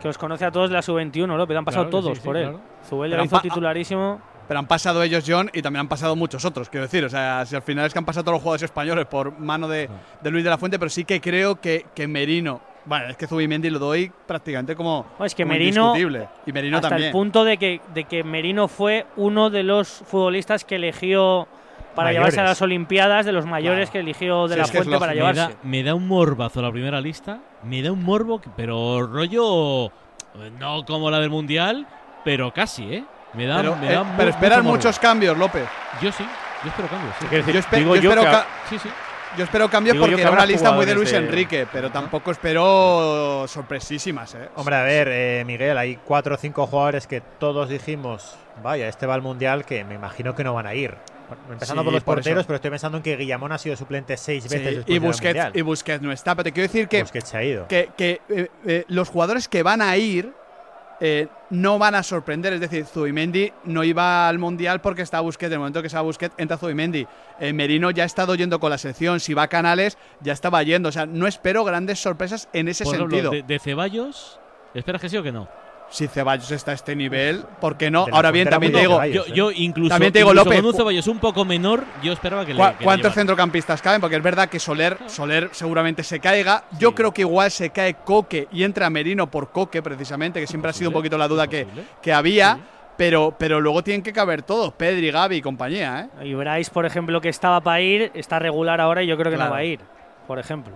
Que los conoce a todos de la sub-21, López. Han pasado Claro todos sí, sí, por él. claro. Hizo pa- titularísimo. Pero han pasado ellos, John, y también han pasado muchos otros, quiero decir. O sea, si al final es que han pasado todos los jugadores españoles por mano de, de Luis de la Fuente, pero sí que creo que, que Merino. Bueno, es que Zubimendi lo doy prácticamente como. No, es que como Merino. indiscutible. Y Merino hasta también. el punto de que, de que Merino fue uno de los futbolistas que eligió para Mayores. llevarse a las Olimpiadas, de los mayores que eligió de la Fuente para me llevarse. da, me da un morbazo la primera lista, me da un morbo, pero rollo eh, no como la del Mundial, pero casi, ¿eh? Me da, Pero, me eh, da pero mu- esperan mucho morbo. muchos cambios, López. Yo sí, yo espero cambios. sí. yo, espe- yo espero ca- Sí, sí. yo espero cambios Digo porque que era habrá una lista muy de Luis Enrique, pero tampoco espero sorpresísimas, ¿eh? Hombre, a ver, eh, Miguel, hay cuatro o cinco jugadores que todos dijimos, vaya, este va al Mundial, que me imagino que no van a ir. Empezando Sí, por los por porteros, eso. pero estoy pensando en que Guillamón ha sido suplente seis Sí, veces después y Busquets, Mundial. y Busquets no está, pero te quiero decir que, Busquets se ha ido. que, que, eh, eh, los jugadores que van a ir eh, no van a sorprender. Es decir, Zubimendi no iba al Mundial porque está Busquets. En el momento que se va Busquets, entra Zubimendi. Eh, Merino ya ha estado yendo con la selección. Si va a Canales, ya estaba yendo. O sea, no espero grandes sorpresas en ese Por ejemplo, sentido. de, de Ceballos, ¿esperas que sí o que no? Si Ceballos está a este nivel, ¿por qué no? Ahora bien, también te digo. Yo, yo incluso, también te digo, incluso López. con un Ceballos un poco menor, yo esperaba que le, ¿Cuá- que ¿Cuántos centrocampistas caben? Porque es verdad que Soler, Soler seguramente se caiga. Yo creo que igual se cae Coque y entra Merino por Coque, precisamente, que siempre ha sido un poquito la duda que, que había. Pero, pero luego tienen que caber todos, Pedri, Gaby y compañía, ¿eh? Y Bryce, por ejemplo, que estaba para ir, está regular ahora y yo creo que Claro. no va a ir, por ejemplo.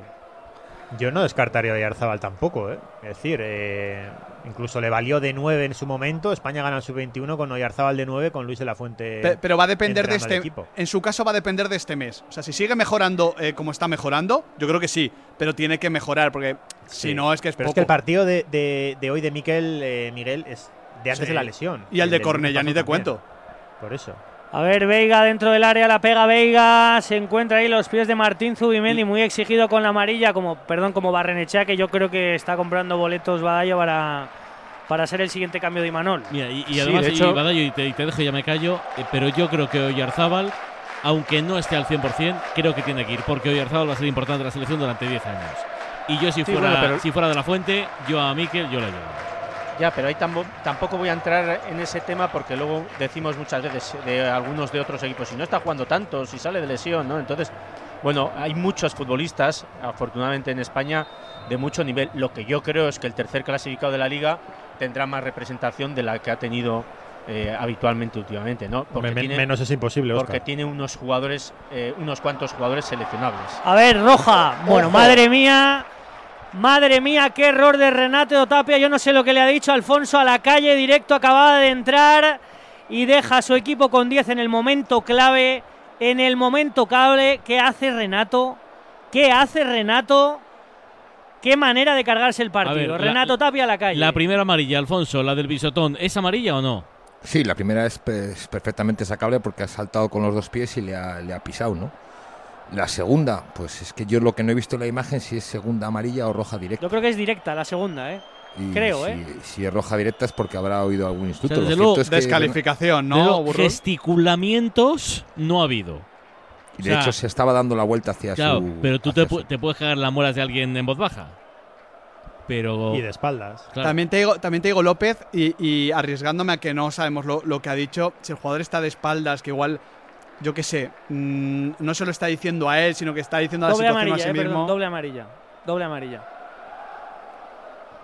Yo no descartaría a Yarzábal tampoco, ¿eh? Es decir, eh, incluso le valió de 9 en su momento. España gana el sub-21 con Oyarzábal de 9, con Luis de la Fuente. Pe- Pero va a depender de este. equipo. En su caso va a depender de este mes. O sea, si sigue mejorando eh, como está mejorando, yo creo que sí. Pero tiene que mejorar, porque si no es que es Pero poco. es que el partido de, de- de hoy de Miquel eh, Miguel es de antes Sí. de la lesión. Y el de del Cornellá año ni te cuento. Por eso. A ver, Veiga dentro del área, la pega Veiga, se encuentra ahí los pies de Martín Zubimendi, muy exigido con la amarilla, como perdón, como Barrenechea, que yo creo que está comprando boletos Badallo para, para ser el siguiente cambio de Imanol. Mira, y, y Sí, además, de y hecho- Badallo, y te, y te dejo ya me callo, eh, pero yo creo que Oyarzábal, aunque no esté al 100%, creo que tiene que ir, porque Oyarzábal va a ser importante en la selección durante 10 años. Y yo si Sí, fuera, bueno, pero- si fuera de la fuente, yo a Miquel, yo la llevo. Ya, pero ahí tambo- tampoco voy a entrar en ese tema porque luego decimos muchas veces de algunos de otros equipos, si no está jugando tanto, si sale de lesión, ¿no? Entonces, bueno, hay muchos futbolistas, afortunadamente en España, de mucho nivel. Lo que yo creo es que el tercer clasificado de la liga tendrá más representación de la que ha tenido eh, habitualmente últimamente, ¿no? Men- menos es imposible, Porque Óscar. tiene unos jugadores, eh, unos cuantos jugadores seleccionables. A ver, Roja. Bueno, Ojo. madre mía. Madre mía, qué error de Renato Tapia. Yo no sé lo que le ha dicho Alfonso a la calle, directo, acababa de entrar. y deja a su equipo con 10 en el momento clave. En el momento clave, ¿qué hace Renato? ¿Qué hace Renato? Qué manera de cargarse el partido. ver, la- Renato Tapia a la calle. La primera amarilla, Alfonso, la del bisotón, ¿es amarilla o no? Sí, la primera es, pe- es perfectamente sacable porque ha saltado con los dos pies y le ha, le ha pisado, ¿no? La segunda, pues es que yo lo que no he visto en la imagen si es segunda amarilla o roja directa. Yo creo que es directa la segunda, ¿eh? Y Creo, si, ¿eh? si es roja directa es porque habrá oído algún instituto. desde Lo luego, cierto es que- Descalificación, ¿no, gesticulamientos no ha habido. Y de O sea, hecho se estaba dando la vuelta hacia Claro, su... pero tú te, pu- te puedes cagar las muelas de alguien en voz baja. Pero. Y de espaldas. Claro. También, te digo, también te digo López, y, y arriesgándome a que no sabemos lo, lo que ha dicho, si el jugador está de espaldas, que igual, yo qué sé, mm, no se lo está diciendo a él, sino que está diciendo a la Doble situación amarilla, a sí eh, mismo. perdón, doble amarilla. Doble amarilla.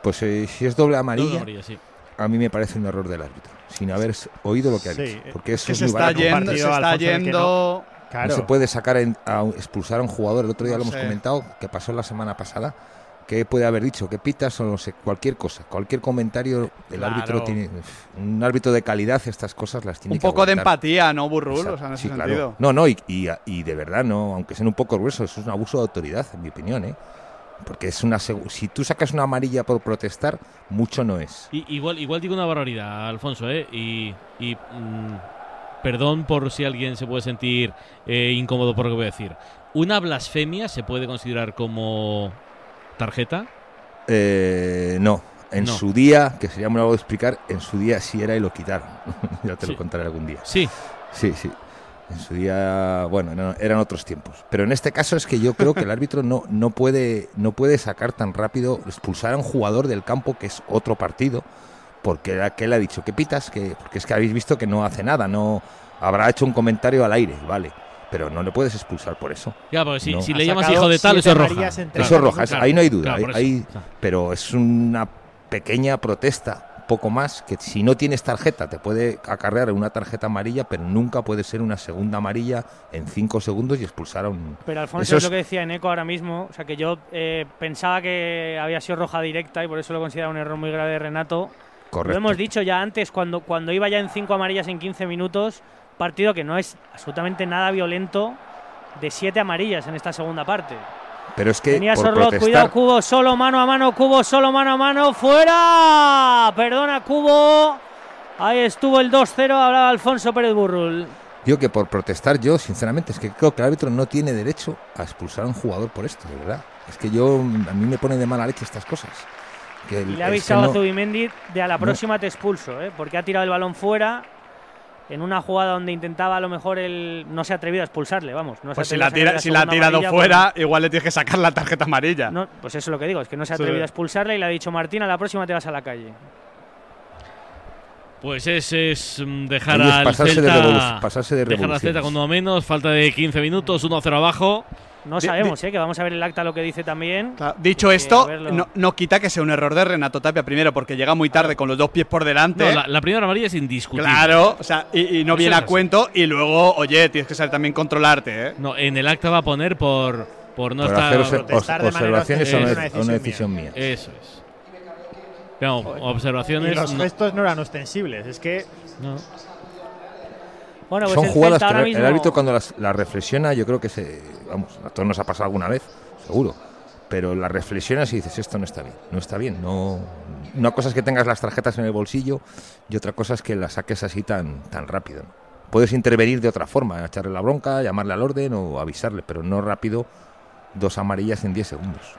Pues eh, si es doble amarilla, Doble amarilla, sí. a mí me parece un error del árbitro, sin haber oído lo que ha dicho. Porque eso que es se muy está barato. yendo, se está yendo. Claro. No se puede sacar en- a expulsar a un jugador. El otro día No lo hemos comentado, que pasó la semana pasada. ¿Qué puede haber dicho? ¿Qué pitas o no sé? Cualquier cosa, cualquier comentario Claro. árbitro tiene. Un árbitro de calidad, estas cosas las tiene Un que poco de empatía, ¿no, Burrul? O sea, en ese Sí, claro. sentido. No, no, y, y- y de verdad, no, aunque sean un poco gruesos, eso es un abuso de autoridad, en mi opinión, ¿eh? Porque es una si tú sacas una amarilla por protestar, mucho no es. Y- igual, igual digo una barbaridad, Alfonso, ¿eh? Y, y, mm, perdón por si alguien se puede sentir eh, incómodo por lo que voy a decir. ¿Una blasfemia se puede considerar como tarjeta? Eh, no, en No. su día, que sería muy largo de explicar, en su día sí era y lo quitaron. ya te Sí. lo contaré algún día. Sí. Sí, sí. En su día, bueno, no, eran otros tiempos. Pero en este caso es que yo creo que el árbitro no, no, puede, no puede sacar tan rápido, expulsar a un jugador del campo, que es otro partido, porque que él ha dicho que pitas, que, porque es que habéis visto que no hace nada, no habrá hecho un comentario al aire, vale. Pero no le puedes expulsar por eso. Ya, porque si, No. si le llamas hijo de tal, eso es roja. Eso es roja, Claro, ahí no hay duda. claro, O sea, pero es una pequeña protesta, poco más, que si no tienes tarjeta te puede acarrear una tarjeta amarilla, pero nunca puede ser una segunda amarilla en cinco segundos y expulsar a un... Pero Alfonso Eso es lo que decía Eneco ahora mismo. O sea, que yo eh, pensaba que había sido roja directa y por eso lo consideraba un error muy grave de Renato. Correcto. Lo hemos dicho ya antes, cuando, cuando iba ya en cinco amarillas en 15 minutos, partido que no es absolutamente nada violento, de siete amarillas en esta segunda parte. Pero es que Tenía por Sorloz, protestar, cuidado Cubo, solo mano a mano, Cubo, solo mano a mano, fuera. Perdona Cubo. Ahí estuvo el 2-0, hablaba Alfonso Pérez Burrul. digo que por protestar yo, sinceramente, es que creo que el árbitro no tiene derecho a expulsar a un jugador por esto, de verdad. Es que yo, a mí me pone de mala leche estas cosas. Que el- Y le ha avisado no- a Zubimendi de a la no. próxima te expulso, ¿eh? porque ha tirado el balón fuera en una jugada donde intentaba a lo mejor el no se ha atrevido a expulsarle, vamos. No se Pues ha si la, tira, si la ha tirado amarilla, fuera, igual le tienes que sacar la tarjeta amarilla. pues, no, pues eso es lo que digo, es que no se ha Sí. atrevido a expulsarle y le ha dicho Martín, a la próxima te vas a la calle. Pues es, es mm, dejar es al pasarse de Celta, revolu- pasarse de dejar al Celta revoluciones. con uno menos, falta de 15 minutos, 1-0 abajo. No sabemos, ¿eh? que vamos a ver el acta lo que dice también. Dicho esto, no, no quita que sea un error de Renato Tapia primero, porque llega muy tarde con los dos pies por delante. No, la, la primera amarilla es indiscutible. Claro, o sea, y, y no viene a cuento. Y luego, oye, tienes que saber también controlarte, ¿eh? No, en el acta va a poner por, por no Por estar. hacer observaciones a una, a una decisión mía. Eso es. Y observaciones. los no- gestos no eran ostensibles, es que no. Bueno, pues Son el jugadas que ahora el mismo- árbitro cuando las, las reflexiona, yo creo que se, vamos, a todos nos ha pasado alguna vez, seguro. Pero las reflexionas y dices, esto no está bien, no está bien. No, una cosa es que tengas las tarjetas en el bolsillo y otra cosa es que las saques así tan, tan rápido. ¿no? Puedes intervenir de otra forma, echarle la bronca, llamarle al orden o avisarle, pero no rápido, dos amarillas en 10 segundos.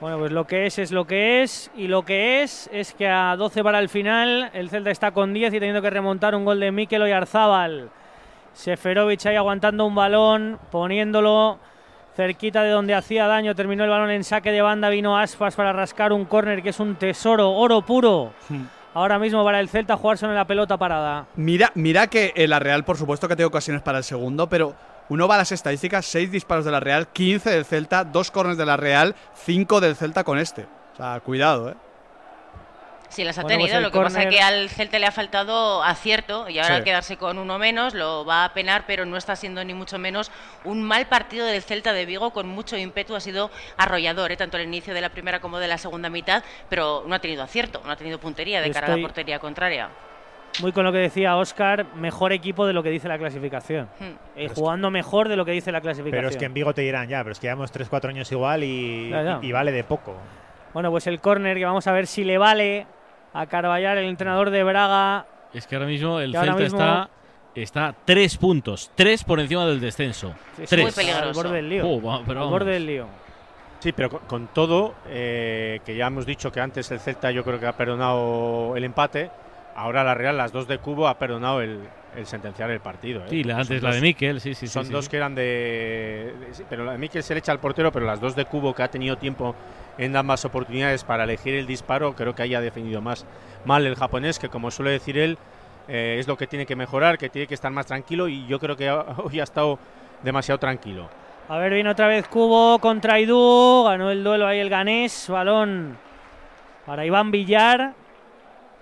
Bueno, pues lo que es es lo que es. Y lo que es es que a 12 para el final, el Celta está con 10 y teniendo que remontar un gol de Mikel Oyarzábal. Seferovic ahí aguantando un balón, poniéndolo cerquita de donde hacía daño. Terminó el balón en saque de banda. Vino Aspas para rascar un córner que es un tesoro, oro puro. Ahora mismo para el Celta jugarse en la pelota parada. Mira, mira que en la Real, por supuesto que tiene ocasiones para el segundo, pero uno va a las estadísticas: 6 disparos de la Real, 15 del Celta, 2 corners de la Real, 5 del Celta con este. O sea, cuidado, ¿eh? Sí, las ha Bueno, pues tenido. lo que pasa es que al Celta le ha faltado acierto y ahora Sí. al quedarse con uno menos lo va a penar, pero no está siendo ni mucho menos un mal partido del Celta de Vigo con mucho ímpetu. Ha sido arrollador, ¿eh? tanto el inicio de la primera como de la segunda mitad, pero no ha tenido acierto, no ha tenido puntería de cara a la portería contraria. Muy con lo que decía Oscar, mejor equipo de lo que dice la clasificación. Eh, jugando mejor de lo que dice la clasificación. Pero es que en Vigo te dirán ya, pero es que llevamos 3-4 años igual y, Ya, ya. y- y vale de poco. Bueno, pues el córner que vamos a ver si le vale a Carballar, el entrenador de Braga. Es que ahora mismo el Que Celta mismo- está, está tres puntos, tres por encima del descenso. Es tres. muy peligroso. Al borde del lío. Oh, pero Al borde del lío. Sí, pero con, con todo, eh, que ya hemos dicho que antes el Celta yo creo que ha perdonado el empate, ahora la Real, las dos de Cubo, ha perdonado el, el sentenciar el partido. ¿eh? Sí, la- antes la dos- de Mikel, sí, sí, sí, Son sí, dos sí. que eran de, Pero la de Mikel se le echa al portero, pero las dos de Cubo que ha tenido tiempo en ambas oportunidades para elegir el disparo, creo que haya definido más mal el japonés, que como suele decir él, eh, es lo que tiene que mejorar, que tiene que estar más tranquilo y yo creo que hoy ha estado demasiado tranquilo. A ver, viene otra vez Cubo contra Idú. Ganó el duelo ahí el ganés. Balón para Iván Villar.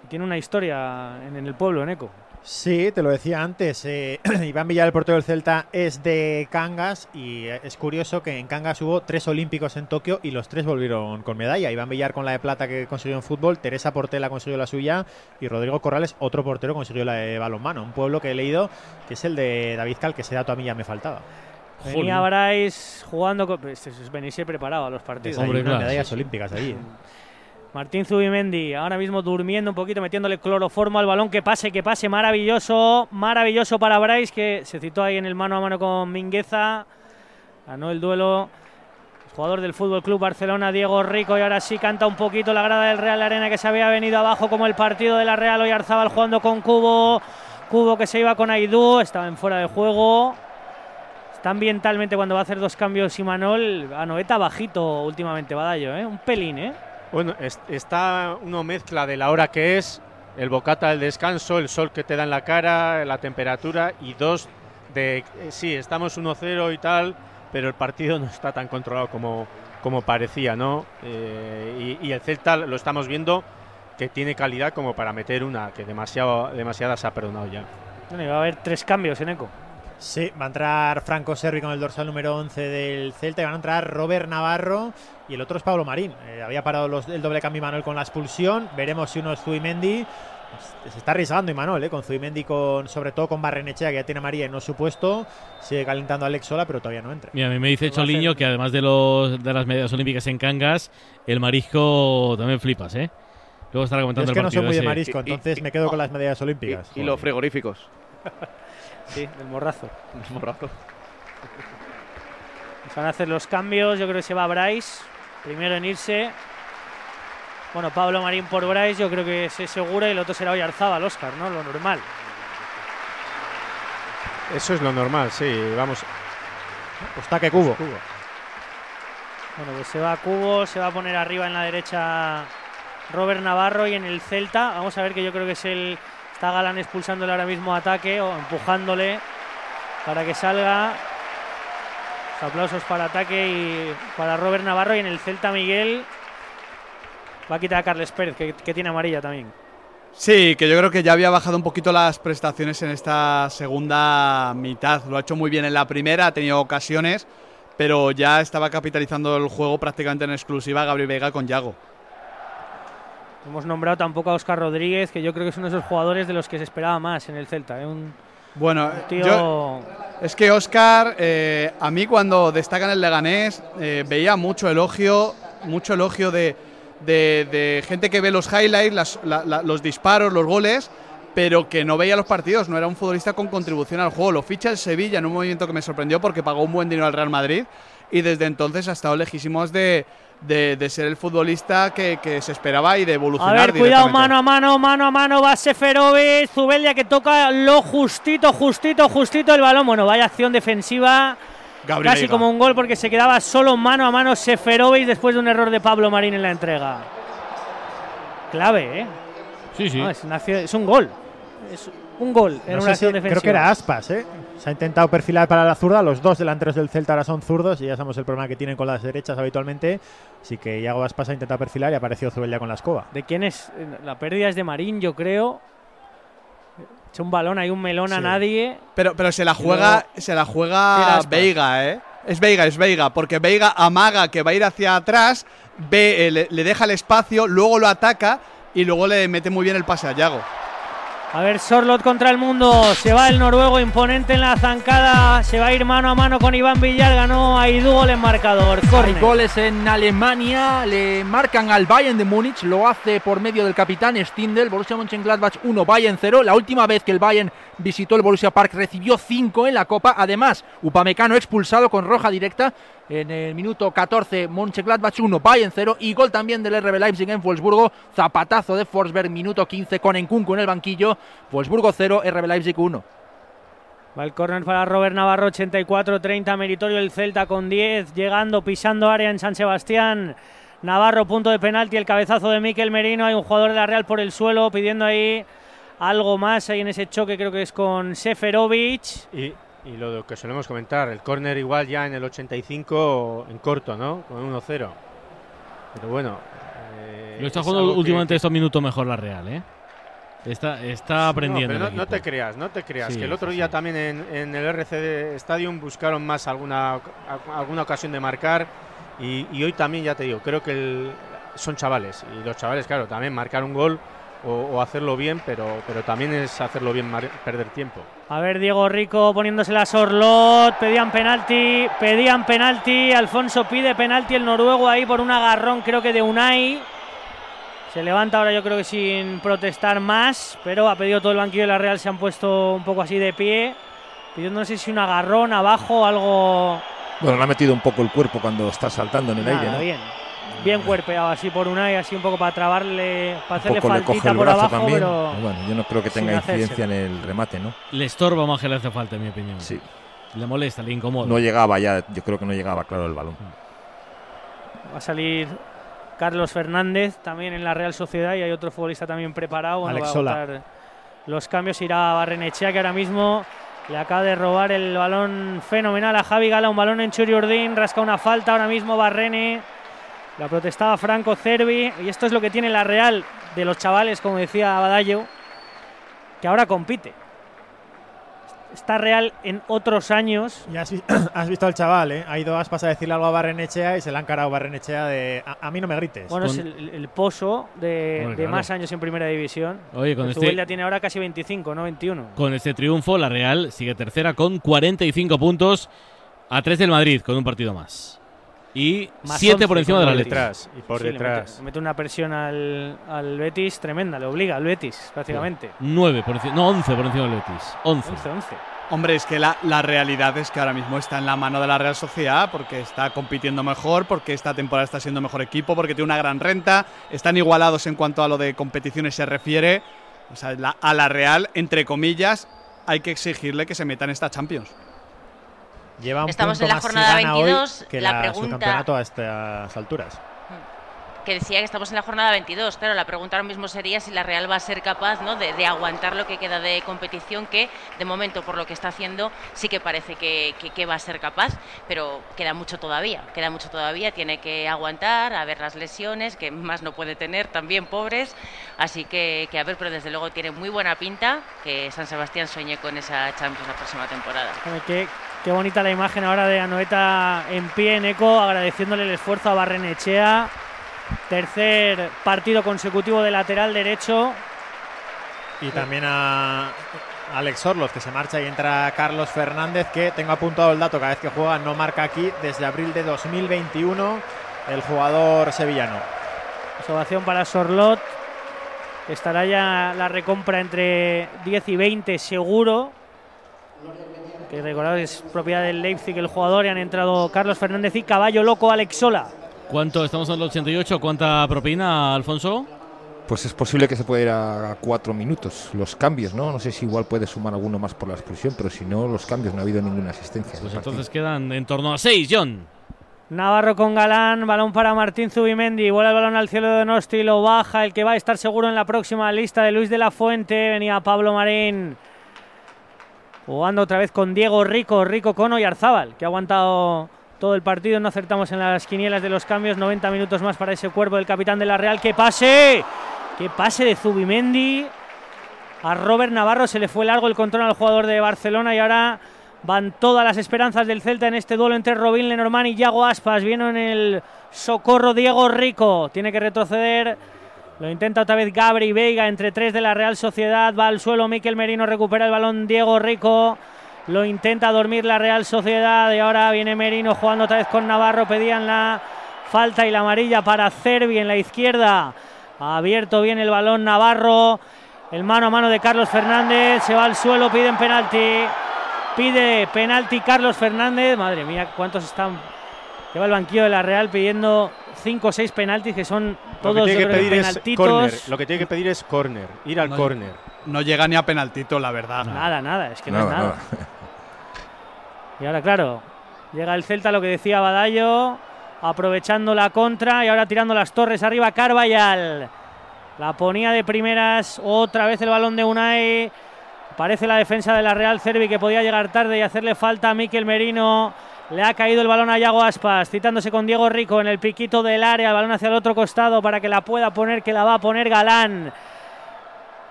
Tiene una historia en, en el pueblo, Eco. Sí, te lo decía antes. eh, Iván Villar, el portero del Celta, es de Cangas y eh, es curioso que en Cangas hubo tres olímpicos en Tokio y los tres volvieron con medalla. Iván Villar con la de plata que consiguió en fútbol, Teresa Portela consiguió la suya y Rodrigo Corrales, otro portero, consiguió la de balonmano. Un pueblo que he leído que es el de David Cal, que ese dato a mí ya me faltaba. Venía Bryce jugando. Con, pues, venirse preparado a los partidos. Desayuno, medallas olímpicas allí. Martín Zubimendi, ahora mismo durmiendo un poquito, metiéndole cloroformo al balón. Que pase, que pase, maravilloso. Maravilloso para Bryce, que se citó ahí en el mano a mano con Mingueza. Ganó el duelo. el Jugador del Fútbol Club Barcelona, Diego Rico, y ahora sí canta un poquito la grada del Real Arena que se había venido abajo como el partido de la Real hoy Arzabal jugando con Cubo. Cubo que se iba con Aidú, estaba en fuera de juego. Está ambientalmente cuando va a hacer dos cambios Imanol. Anoeta bajito últimamente, Badallo, ¿eh? Un pelín, ¿eh? Bueno, es- está una mezcla de la hora que es, el bocata del descanso, el sol que te da en la cara, la temperatura y dos de eh, sí, estamos 1-0 y tal, pero el partido no está tan controlado como, como parecía, ¿no? Eh, y, y el Celta lo estamos viendo que tiene calidad como para meter una, que demasiado, demasiadas ha perdonado ya. Bueno, y va a haber tres cambios en Eco. Sí, va a entrar Franco Servi con el dorsal número 11 del Celta y van a entrar Robert Navarro y el otro es Pablo Marín. Eh, había parado los- el doble cambio Manuel con la expulsión. Veremos si uno es Zubimendi. Se está arriesgando Imanol, ¿eh? con Zubimendi, con, sobre todo con Barrenechea, que ya tiene a María en no su puesto. Sigue calentando a Alex Sola, pero todavía no entra. Mira, a mí me dice Pues Choliño ser- que además de los de las medallas olímpicas en Cangas, el marisco también flipas, ¿eh? Luego estará Yo comentando es que el no soy muy de marisco, entonces me quedo con las medallas olímpicas. Y los frigoríficos. Sí, el morrazo. El morrazo. Se van a hacer los cambios. Yo creo que se va Bryce. Primero en irse. Bueno, Pablo Marín por Bryce, yo creo que se segura y el otro será Oyarzábal, Oscar, ¿no? Lo normal. Eso es lo normal, sí, vamos. Pues taque cubo. Bueno, pues se va a Cubo, se va a poner arriba en la derecha Robert Navarro y en el Celta. Vamos a ver que yo creo que es el. Está Galán expulsándole ahora mismo ataque o empujándole para que salga. Los aplausos para ataque y para Robert Navarro y en el Celta Miguel va a quitar a Carles Pérez, que, que tiene amarilla también. Sí, que yo creo que ya había bajado un poquito las prestaciones en esta segunda mitad. Lo ha hecho muy bien en la primera, ha tenido ocasiones, pero ya estaba capitalizando el juego prácticamente en exclusiva Gabriel Vega con Yago. Hemos nombrado tampoco a Oscar Rodríguez, que yo creo que es uno de esos jugadores de los que se esperaba más en el Celta. ¿eh? Un, Bueno, un tío. yo- es que Oscar, eh, a mí cuando destaca en el Leganés, eh, veía mucho elogio, mucho elogio de, de- de gente que ve los highlights, las- la- la- los disparos, los goles, pero que no veía los partidos, no era un futbolista con contribución al juego. Lo ficha el Sevilla en un movimiento que me sorprendió porque pagó un buen dinero al Real Madrid y desde entonces ha estado lejísimos de, de- de ser el futbolista que, que se esperaba y de A evolucionar. ver, cuidado, mano a mano, mano a mano, va Seferovic, Zubeldia que toca lo justito, justito, justito el balón. Bueno, vaya acción defensiva, casi como un gol porque se quedaba solo mano a mano Seferovic después de un error de Pablo Marín en la entrega. Clave, ¿eh? Sí, sí. No, es, una acción- es un gol. Es un gol en No una sé si- defensiva. creo que era Aspas, ¿eh? Se ha intentado perfilar para la zurda. Los dos delanteros del Celta ahora son zurdos y ya sabemos el problema que tienen con las derechas habitualmente. Así que Iago Aspas ha intentado perfilar y ha aparecido Zubeldia con la escoba. ¿De quién es? La pérdida es de Marín, yo creo. Echa un balón, hay un melón a nadie. Pero, pero se la juega, luego- se la juega. Veiga, ¿eh? Es Veiga, es Veiga, porque Veiga amaga que va a ir hacia atrás, ve, eh, le, le deja el espacio, luego lo ataca y luego le mete muy bien el pase a Yago. A ver, Sorlot contra el mundo. Se va el noruego imponente en la zancada. Se va a ir mano a mano con Iván Villar. Ganó a Idú el marcador. Hay Córner. goles en Alemania, le marcan al Bayern de Múnich, lo hace por medio del capitán Stindl, Borussia Mönchengladbach 1, Bayern 0. La última vez que el Bayern visitó el Borussia Park recibió 5 en la Copa. Además, Upamecano expulsado con roja directa en el minuto 14, Mönchengladbach 1, Bayern 0 y gol también del RB Leipzig en Wolfsburgo, zapatazo de Forsberg, minuto 15 con Enkunku en el banquillo, Wolfsburgo 0, RB Leipzig 1. Va el córner para Robert Navarro, 84-30, meritorio el Celta con 10, llegando, pisando área en San Sebastián. Navarro, punto de penalti, el cabezazo de Miquel Merino. Hay un jugador de la Real por el suelo pidiendo ahí algo más ahí en ese choque, creo que es con Seferovic. Y, y lo que solemos comentar, el córner igual ya en el 85 en corto, ¿no? Con 1-0. Pero bueno. eh, Lo está es jugando que- últimamente estos minutos mejor la Real, ¿eh? Está, está aprendiendo. No, pero el no, no equipo. te creas, no te creas. Sí, que el otro sí, día sí. también en, en el RCD Stadium buscaron más alguna, alguna ocasión de marcar. Y, y hoy también, ya te digo, creo que el- son chavales. Y los chavales, claro, también marcar un gol o, o hacerlo bien, pero, pero también es hacerlo bien, perder tiempo. A ver, Diego Rico poniéndose la Sorlot. Pedían penalti, pedían penalti. Alfonso pide penalti el noruego ahí por un agarrón, creo que de Unai. Se levanta ahora, yo creo que sin protestar más, pero ha pedido todo el banquillo de la Real. Se han puesto un poco así de pie, pidiendo no sé si un agarrón abajo, algo. Bueno, le ha metido un poco el cuerpo cuando está saltando en el Nada, aire, ¿no? bien. Bien cuerpeado así por Unai, así un poco para trabarle, para hacerle poco le coge faltita el por brazo abajo, también. pero. Bueno, yo no creo que tenga incidencia en el remate, ¿no? Le estorba más que le hace falta, en mi opinión. Sí. Le molesta, le incomoda. No llegaba ya, yo creo que no llegaba claro el balón. Va a salir Carlos Fernández también en la Real Sociedad y hay otro futbolista también preparado. Bueno, Alex va a Sola. los cambios irá Barrenechea que ahora mismo le acaba de robar el balón fenomenal a Javi Gala, un balón en Churi Urdín, rasca una falta ahora mismo Barrene. La protestaba Franco Cervi y esto es lo que tiene la Real de los chavales, como decía Badallo, que ahora compite. Está Real en otros años. Y has, vi- has visto al chaval, ¿eh? Ha ido Aspas a decirle algo a Barrenechea y se le ha encarado Barrenechea de a, a mí no me grites. Bueno, es el, el pozo de, de claro. más años en primera división. Oye, con este- tiene ahora casi 25, no 21. Con este triunfo, la Real sigue tercera con 45 puntos a 3 del Madrid, con un partido más. Y Más 7 por 11 encima el Atlético. Detrás y por Sí, le detrás. mete, le mete una presión al, al Betis tremenda, le obliga al Betis prácticamente. 9 por encima, no 11 por encima del Betis. 11. 11, 11. Hombre, es que la, la realidad es que ahora mismo está en la mano de la Real Sociedad porque está compitiendo mejor, porque esta temporada está siendo mejor equipo, porque tiene una gran renta, están igualados en cuanto a lo de competiciones se refiere. O sea, la- a la Real, entre comillas, hay que exigirle que se meta en esta Champions. Lleva un Estamos punto en la más jornada gana hoy 22, que la la, pregunta- su campeonato a estas alturas. que decía que estamos en la jornada 22. Claro, la pregunta ahora mismo sería si la Real va a ser capaz ¿no? de, de aguantar lo que queda de competición, que de momento, por lo que está haciendo, sí que parece que, que- que va a ser capaz, pero queda mucho todavía. Queda mucho todavía, tiene que aguantar, a ver las lesiones, que más no puede tener, también pobres. Así que, que a ver, pero desde luego tiene muy buena pinta que San Sebastián sueñe con esa Champions la próxima temporada. Qué, bonita la imagen ahora de Anoeta en pie en eco, agradeciéndole el esfuerzo a Barrenechea. Tercer partido consecutivo de lateral derecho. Y también a Alex Orloz, que se marcha y entra Carlos Fernández, que tengo apuntado el dato, cada vez que juega no marca aquí desde abril de 2021 el jugador sevillano. Observación para Sorlot. Estará ya la recompra entre 10 y 20 seguro. Que recordad es propiedad del Leipzig el jugador y han entrado Carlos Fernández y Caballo Loco Alex Sola. ¿Cuánto? Estamos en el 88. ¿Cuánta propina, Alfonso? Pues es posible que se pueda ir a cuatro minutos. Los cambios, ¿no? No sé si igual puede sumar alguno más por la expulsión, pero si no, los cambios no ha habido ninguna asistencia. Pues entonces quedan en torno a 6, John. Navarro con Galán, balón para Martín Zubimendi, vuela el balón al cielo de Donosti, lo baja, el que va a estar seguro en la próxima lista de Luis de la Fuente, venía Pablo Marín, jugando otra vez con Diego Rico, Rico Cono y Arzábal, que ha aguantado todo el partido, no acertamos en las quinielas de los cambios, 90 minutos más para ese cuerpo del capitán de la Real, que pase, que pase de Zubimendi, a Robert Navarro se le fue largo el control al jugador de Barcelona y ahora van todas las esperanzas del Celta en este duelo entre Robin Lenormand y Yago Aspas. Viene en el socorro Diego Rico. Tiene que retroceder Lo intenta otra vez Gabri Veiga entre tres de la Real Sociedad. Va al suelo Miquel Merino, recupera el balón Diego Rico. Lo intenta dormir la Real Sociedad y ahora viene Merino jugando otra vez con Navarro. Pedían la falta y la amarilla para Cervi en la izquierda. Abierto bien el balón Navarro. El mano a mano de Carlos Fernández. Se va al suelo, piden penalti. Pide penalti Carlos Fernández. Madre mía, cuántos están. Lleva el banquillo de la Real pidiendo 5 o 6 penaltis que son Lo todos que tiene que pedir es penaltitos. córner. Lo que tiene que pedir es córner, ir al No, córner. No llega ni a penaltito, la verdad. Nada, nada, es que no, es Nada, nada. Y ahora, claro, llega el Celta, lo que decía Badallo, aprovechando la contra y ahora tirando las torres arriba Carvallal. La ponía de primeras, otra vez el balón de Unai. Parece la defensa de la Real Cervi que podía llegar tarde y hacerle falta a Miquel Merino. Le ha caído el balón a Yago Aspas, citándose con Diego Rico en el piquito del área, el balón hacia el otro costado para que la pueda poner, que la va a poner Galán.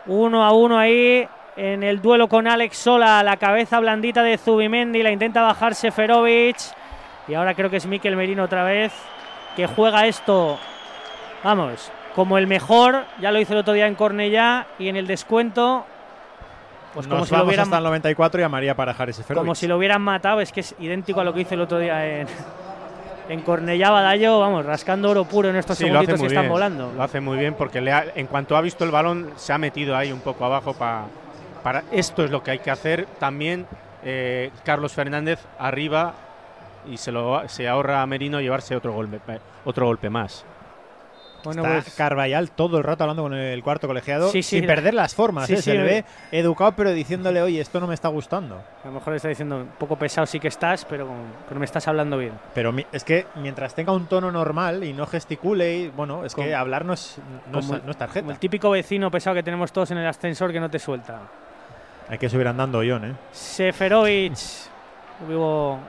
Uno a uno ahí en el duelo con Alex Sola, la cabeza blandita de Zubimendi, la intenta bajar Seferovic. Y ahora creo que es Miquel Merino otra vez, que juega esto, vamos, como el mejor, ya lo hizo el otro día en Cornellá y en el descuento, pues como si lo hubieran hasta el 94 y a María para dejar ese como si lo hubieran matado, es que es idéntico a lo que hizo el otro día en, en Cornellá Badallo, vamos, rascando oro puro en estos Sí, segunditos que están bien. volando. Lo hace muy bien porque le ha- en cuanto ha visto el balón se ha metido ahí un poco abajo pa- para esto es lo que hay que hacer también eh, Carlos Fernández arriba y se lo se ahorra a Merino llevarse otro golpe otro golpe más. Bueno, Está pues- Carvallal todo el rato hablando con el cuarto colegiado Sí, sí, sin la- perder las formas. sí, ¿eh? Se le ve educado, pero diciéndole, oye, esto no me está gustando. A lo mejor le está diciendo un poco pesado sí que estás, pero, pero me estás hablando bien. Pero mi- es que mientras tenga un tono normal y no gesticule, y, bueno, es que hablar no es, no es- no es tarjeta. como el típico vecino pesado que tenemos todos en el ascensor que no te suelta. Hay que subir andando, John, ¿eh? Seferovic. Vivo.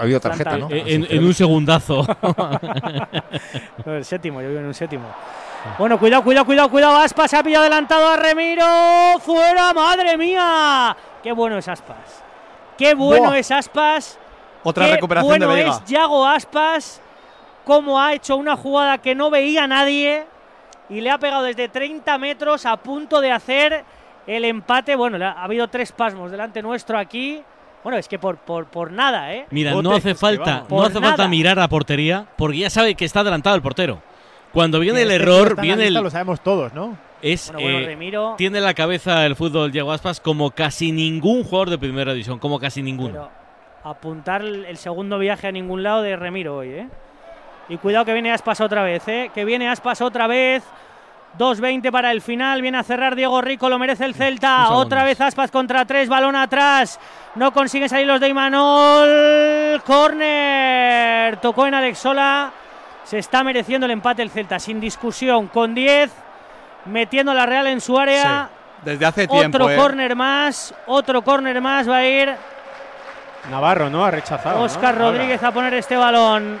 Ha habido tarjeta, ¿no? En, en- en un segundazo. No, el séptimo, yo vivo en un séptimo. Bueno, cuidado, cuidado, cuidado, cuidado. Aspas se ha pillado adelantado a Remiro. ¡Fuera, madre mía! ¡Qué bueno es Aspas! ¡Qué bueno Buah. es Aspas! Otra ¡Qué recuperación de bueno Veiga. es Yago Aspas! Cómo ha hecho una jugada que no veía nadie y le ha pegado desde 30 metros a punto de hacer el empate. Bueno, ha habido tres pasmos delante nuestro aquí. Bueno, es que por, por, por nada, ¿eh? Mira, no hace falta, vamos. no hace falta mirar a portería porque ya sabe que está adelantado el portero. Cuando viene el error, viene el Lo sabemos todos, ¿no? es Bueno, bueno, eh, Remiro. tiene la cabeza el fútbol Diego Aspas como casi ningún jugador de primera división, como casi ninguno. Pero apuntar el el segundo viaje a ningún lado de Remiro hoy, ¿eh? Y cuidado que viene Aspas otra vez, ¿eh? Que viene Aspas otra vez. 2.20 para el final. Viene a cerrar Diego Rico, lo merece el Celta. Otra vez Aspas contra tres, balón atrás. No consigue salir los de Imanol. Corner. Tocó en Alexola. Se está mereciendo el empate el Celta, sin discusión. Con 10, metiendo la Real en su área. Desde hace tiempo. Otro ¿eh? córner más, otro córner más va a ir Navarro, ¿no? Ha rechazado. ¿no? Oscar Ahora. Rodríguez a poner este balón.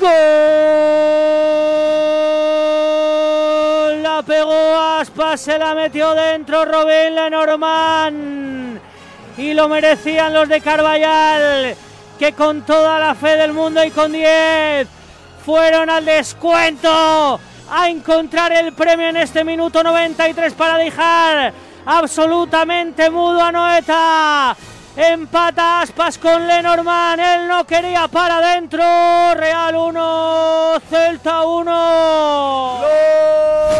gol. La pegó Aspas, se la metió dentro Robin Lenormand. Y lo merecían los de Carvallal, que con toda la fe del mundo y con 10 fueron al descuento a encontrar el premio en este minuto 93 para dejar absolutamente mudo a Noeta. Empata Aspas con Lenormand. Él no quería para adentro. Real 1, Celta 1.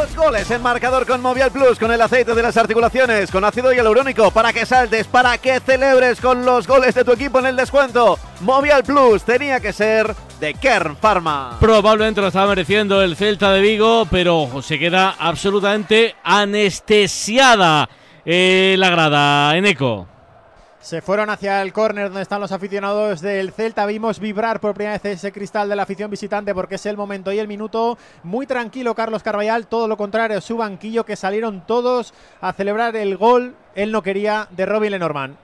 Los goles en marcador con Movial Plus, con el aceite de las articulaciones, con ácido hialurónico, para que saltes, para que celebres con los goles de tu equipo en el descuento. Movial Plus tenía que ser de Kern Pharma. Probablemente lo estaba mereciendo el Celta de Vigo, pero se queda absolutamente anestesiada eh, la grada en eco. Se fueron hacia el córner donde están los aficionados del Celta. Vimos vibrar por primera vez ese cristal de la afición visitante porque es el momento y el minuto. Muy tranquilo Carlos Carvallal, todo lo contrario, su banquillo que salieron todos a celebrar el gol. Él no quería de Robin Lenormand.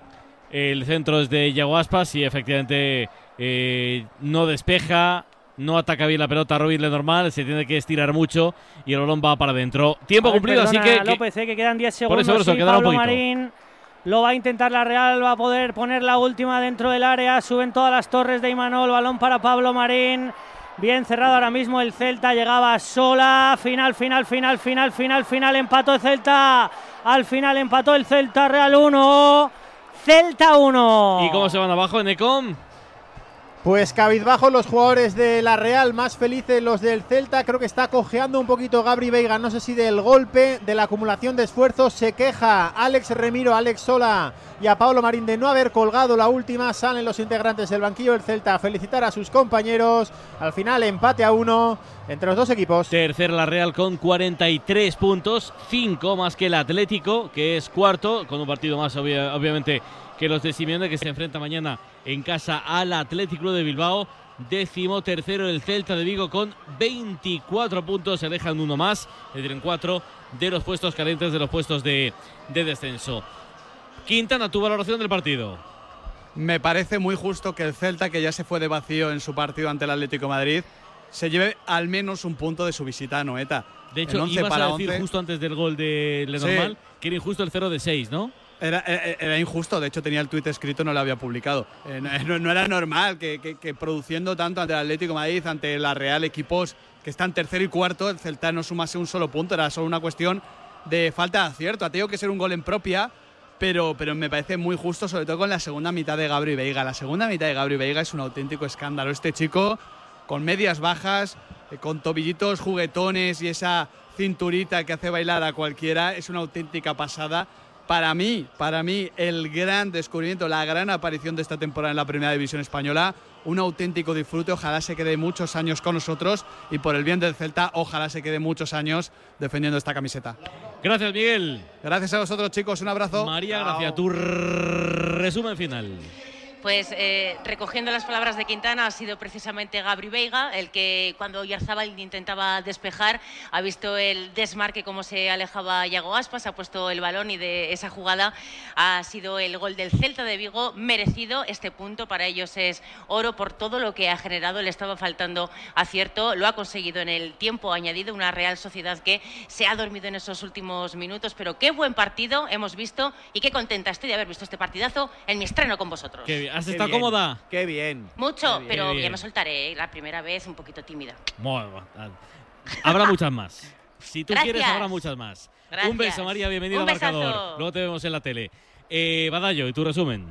El centro es de Iago Aspas y efectivamente eh, no despeja, no ataca bien la pelota Robin normal, se tiene que estirar mucho y el balón va para adentro. Tiempo ver, cumplido, así perdona, que, que- López, eh, que quedan 10 Por segundos. eso, por eso, sí, quedará un Pablo poquito. Marín lo va a intentar la Real, va a poder poner la última dentro del área. Suben todas las torres de Imanol, balón para Pablo Marín. Bien cerrado ahora mismo el Celta, llegaba sola. Final, final, final, final, final, final. Empató el Celta. Al final empató el Celta, Real 1. Celta 1. ¿Y cómo se van abajo en Ecom? Pues cabizbajo los jugadores de la Real, más felices los del Celta. Creo que está cojeando un poquito Gabri Veiga, no sé si del golpe, de la acumulación de esfuerzos. Se queja Alex Remiro, Alex Sola y a Pablo Marín de no haber colgado la última. Salen los integrantes del banquillo del Celta a felicitar a sus compañeros. Al final empate a uno entre los dos equipos. Tercera la Real con 43 puntos, 5 más que el Atlético, que es cuarto, con un partido más obvia- obviamente que los de Simeone, que se enfrenta mañana en casa al Atlético Club de Bilbao. Décimo tercero el Celta de Vigo con 24 puntos, se alejan uno más, es decir, en cuatro de los puestos calientes de los puestos de, de descenso. Quintana, tu valoración del partido. Me parece muy justo que el Celta, que ya se fue de vacío en su partido ante el Atlético de Madrid, se lleve al menos un punto de su visita a Noeta. De hecho, En 11 ibas para a decir 11. justo antes del gol de Lenormand Sí. que era injusto el 0 de 6, ¿no? Era, era- era injusto, de hecho tenía el tuit escrito, no lo había publicado. Eh, no, no- no era normal que, que- que produciendo tanto ante el Atlético de Madrid, ante la Real, equipos que están tercero y cuarto, el Celta no sumase un solo punto, era solo una cuestión de falta de acierto. Ha tenido que ser un gol en propia, pero, pero me parece muy justo, sobre todo con la segunda mitad de Gabri Veiga. La segunda mitad de Gabri Veiga es un auténtico escándalo. Este chico, con medias bajas, eh, con tobillitos juguetones y esa cinturita que hace bailar a cualquiera, es una auténtica pasada. Para mí, para mí, el gran descubrimiento, la gran aparición de esta temporada en la Primera División Española, un auténtico disfrute, ojalá se quede muchos años con nosotros y por el bien del Celta, ojalá se quede muchos años defendiendo esta camiseta. Gracias, Miguel. Gracias a vosotros, chicos, un abrazo. María, gracias. Tu resumen final. Pues eh, recogiendo las palabras de Quintana, ha sido precisamente Gabri Veiga el que cuando Yarzábal intentaba despejar ha visto el desmarque como se alejaba Yago Aspas, ha puesto el balón y de esa jugada ha sido el gol del Celta de Vigo merecido. Este punto para ellos es oro por todo lo que ha generado. Le estaba faltando acierto, lo ha conseguido en el tiempo añadido. Una Real Sociedad que se ha dormido en esos últimos minutos, pero qué buen partido hemos visto y qué contenta estoy de haber visto este partidazo en mi estreno con vosotros. ¿Has Qué estado bien, cómoda? Qué bien. Mucho, Qué bien. pero ya me soltaré. La primera vez un poquito tímida. Bueno, habrá muchas más. Si tú Gracias. quieres, habrá muchas más. Gracias. Un beso, María. Bienvenido al marcador. Luego te vemos en la tele. Eh, Badallo, ¿y tu resumen?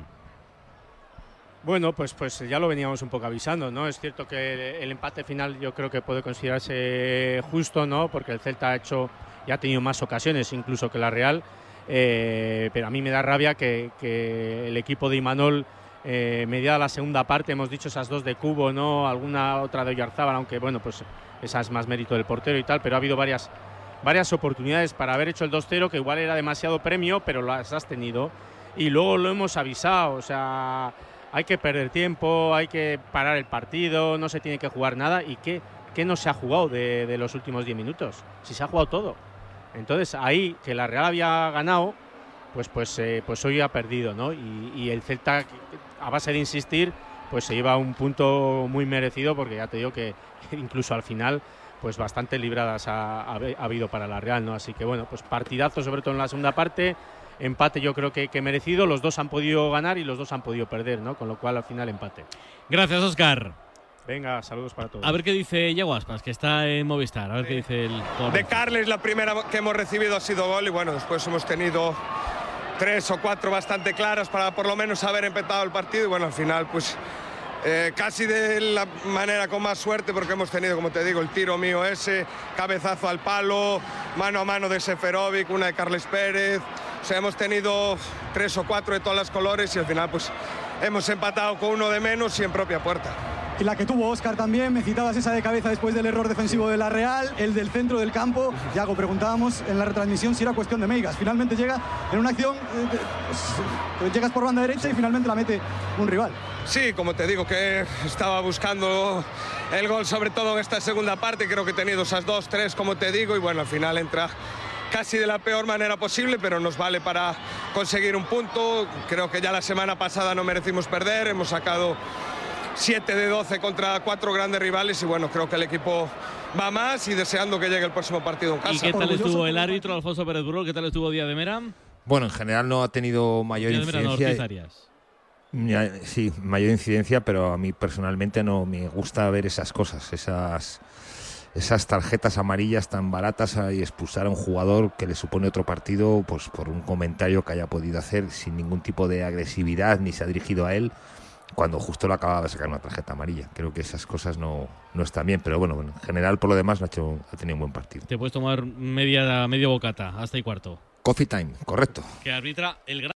Bueno, pues, pues ya lo veníamos un poco avisando, ¿no? Es cierto que el, el empate final yo creo que puede considerarse justo, ¿no? Porque el Celta ha hecho y ha tenido más ocasiones incluso que la Real, eh, pero a mí me da rabia que, que el equipo de Imanol, eh, mediada la segunda parte, hemos dicho esas dos de Cubo, ¿no? Alguna otra de Oyarzábal, aunque bueno, pues esa es más mérito del portero y tal, pero ha habido varias, varias oportunidades para haber hecho el 2-0, que igual era demasiado premio, pero las has tenido. Y luego lo hemos avisado, o sea, hay que perder tiempo, hay que parar el partido, no se tiene que jugar nada. ¿Y qué, qué no se ha jugado de, los últimos 10 minutos? Si se ha jugado todo. Entonces ahí, que la Real había ganado, pues, pues, eh, pues hoy ha perdido, ¿no? Y, y el Celta, a base de insistir, pues se lleva un punto muy merecido, porque ya te digo que incluso al final, pues bastante libradas ha, ha- ha habido para la Real, ¿no? Así que bueno, pues partidazo, sobre todo en la segunda parte. Empate yo creo que, que merecido, los dos han podido ganar y los dos han podido perder, ¿no? Con lo cual al final empate. Gracias, Oscar. Venga, saludos para todos. A ver qué dice Yago Aspas, que está en Movistar. A ver qué dice el De Carles la primera que hemos recibido ha sido gol y bueno, después hemos tenido tres o cuatro bastante claras para por lo menos haber empezado el partido y bueno, al final pues eh, casi de la manera con más suerte porque hemos tenido, como te digo, el tiro mío ese, cabezazo al palo, mano a mano de Seferovic, una de Carles Pérez, o sea, hemos tenido tres o cuatro de todas las colores y al final pues hemos empatado con uno de menos y en propia puerta. Y la que tuvo Oscar también, me citabas esa de cabeza después del error defensivo de la Real, el del centro del campo. Yago, preguntábamos en la retransmisión si era cuestión de Meigas. Finalmente llega en una acción, eh, de- pues, llegas por banda derecha y finalmente la mete un rival. Sí, como te digo, que estaba buscando el gol, sobre todo en esta segunda parte. Creo que he tenido esas dos, tres, como te digo, y bueno, al final entra casi de la peor manera posible, pero nos vale para conseguir un punto. Creo que ya la semana pasada no merecimos perder, hemos sacado 7 de 12 contra cuatro grandes rivales y bueno, creo que el equipo va más y deseando que llegue el próximo partido en casa. ¿Y qué tal estuvo el árbitro Alfonso Pérez Burro? ¿Qué tal estuvo Díaz de Mera? Bueno, en general no ha tenido mayor Díaz de Mera, no, Sí, mayor incidencia, pero a mí personalmente no me gusta ver esas cosas, esas, esas tarjetas amarillas tan baratas y expulsar a un jugador que le supone otro partido pues por un comentario que haya podido hacer sin ningún tipo de agresividad ni se ha dirigido a él cuando justo le acababa de sacar una tarjeta amarilla. Creo que esas cosas no, no están bien, pero bueno, bueno, en general por lo demás ha, hecho, ha tenido un buen partido. Te puedes tomar media, medio bocata, hasta y cuarto. Coffee time, correcto. Que arbitra el gran.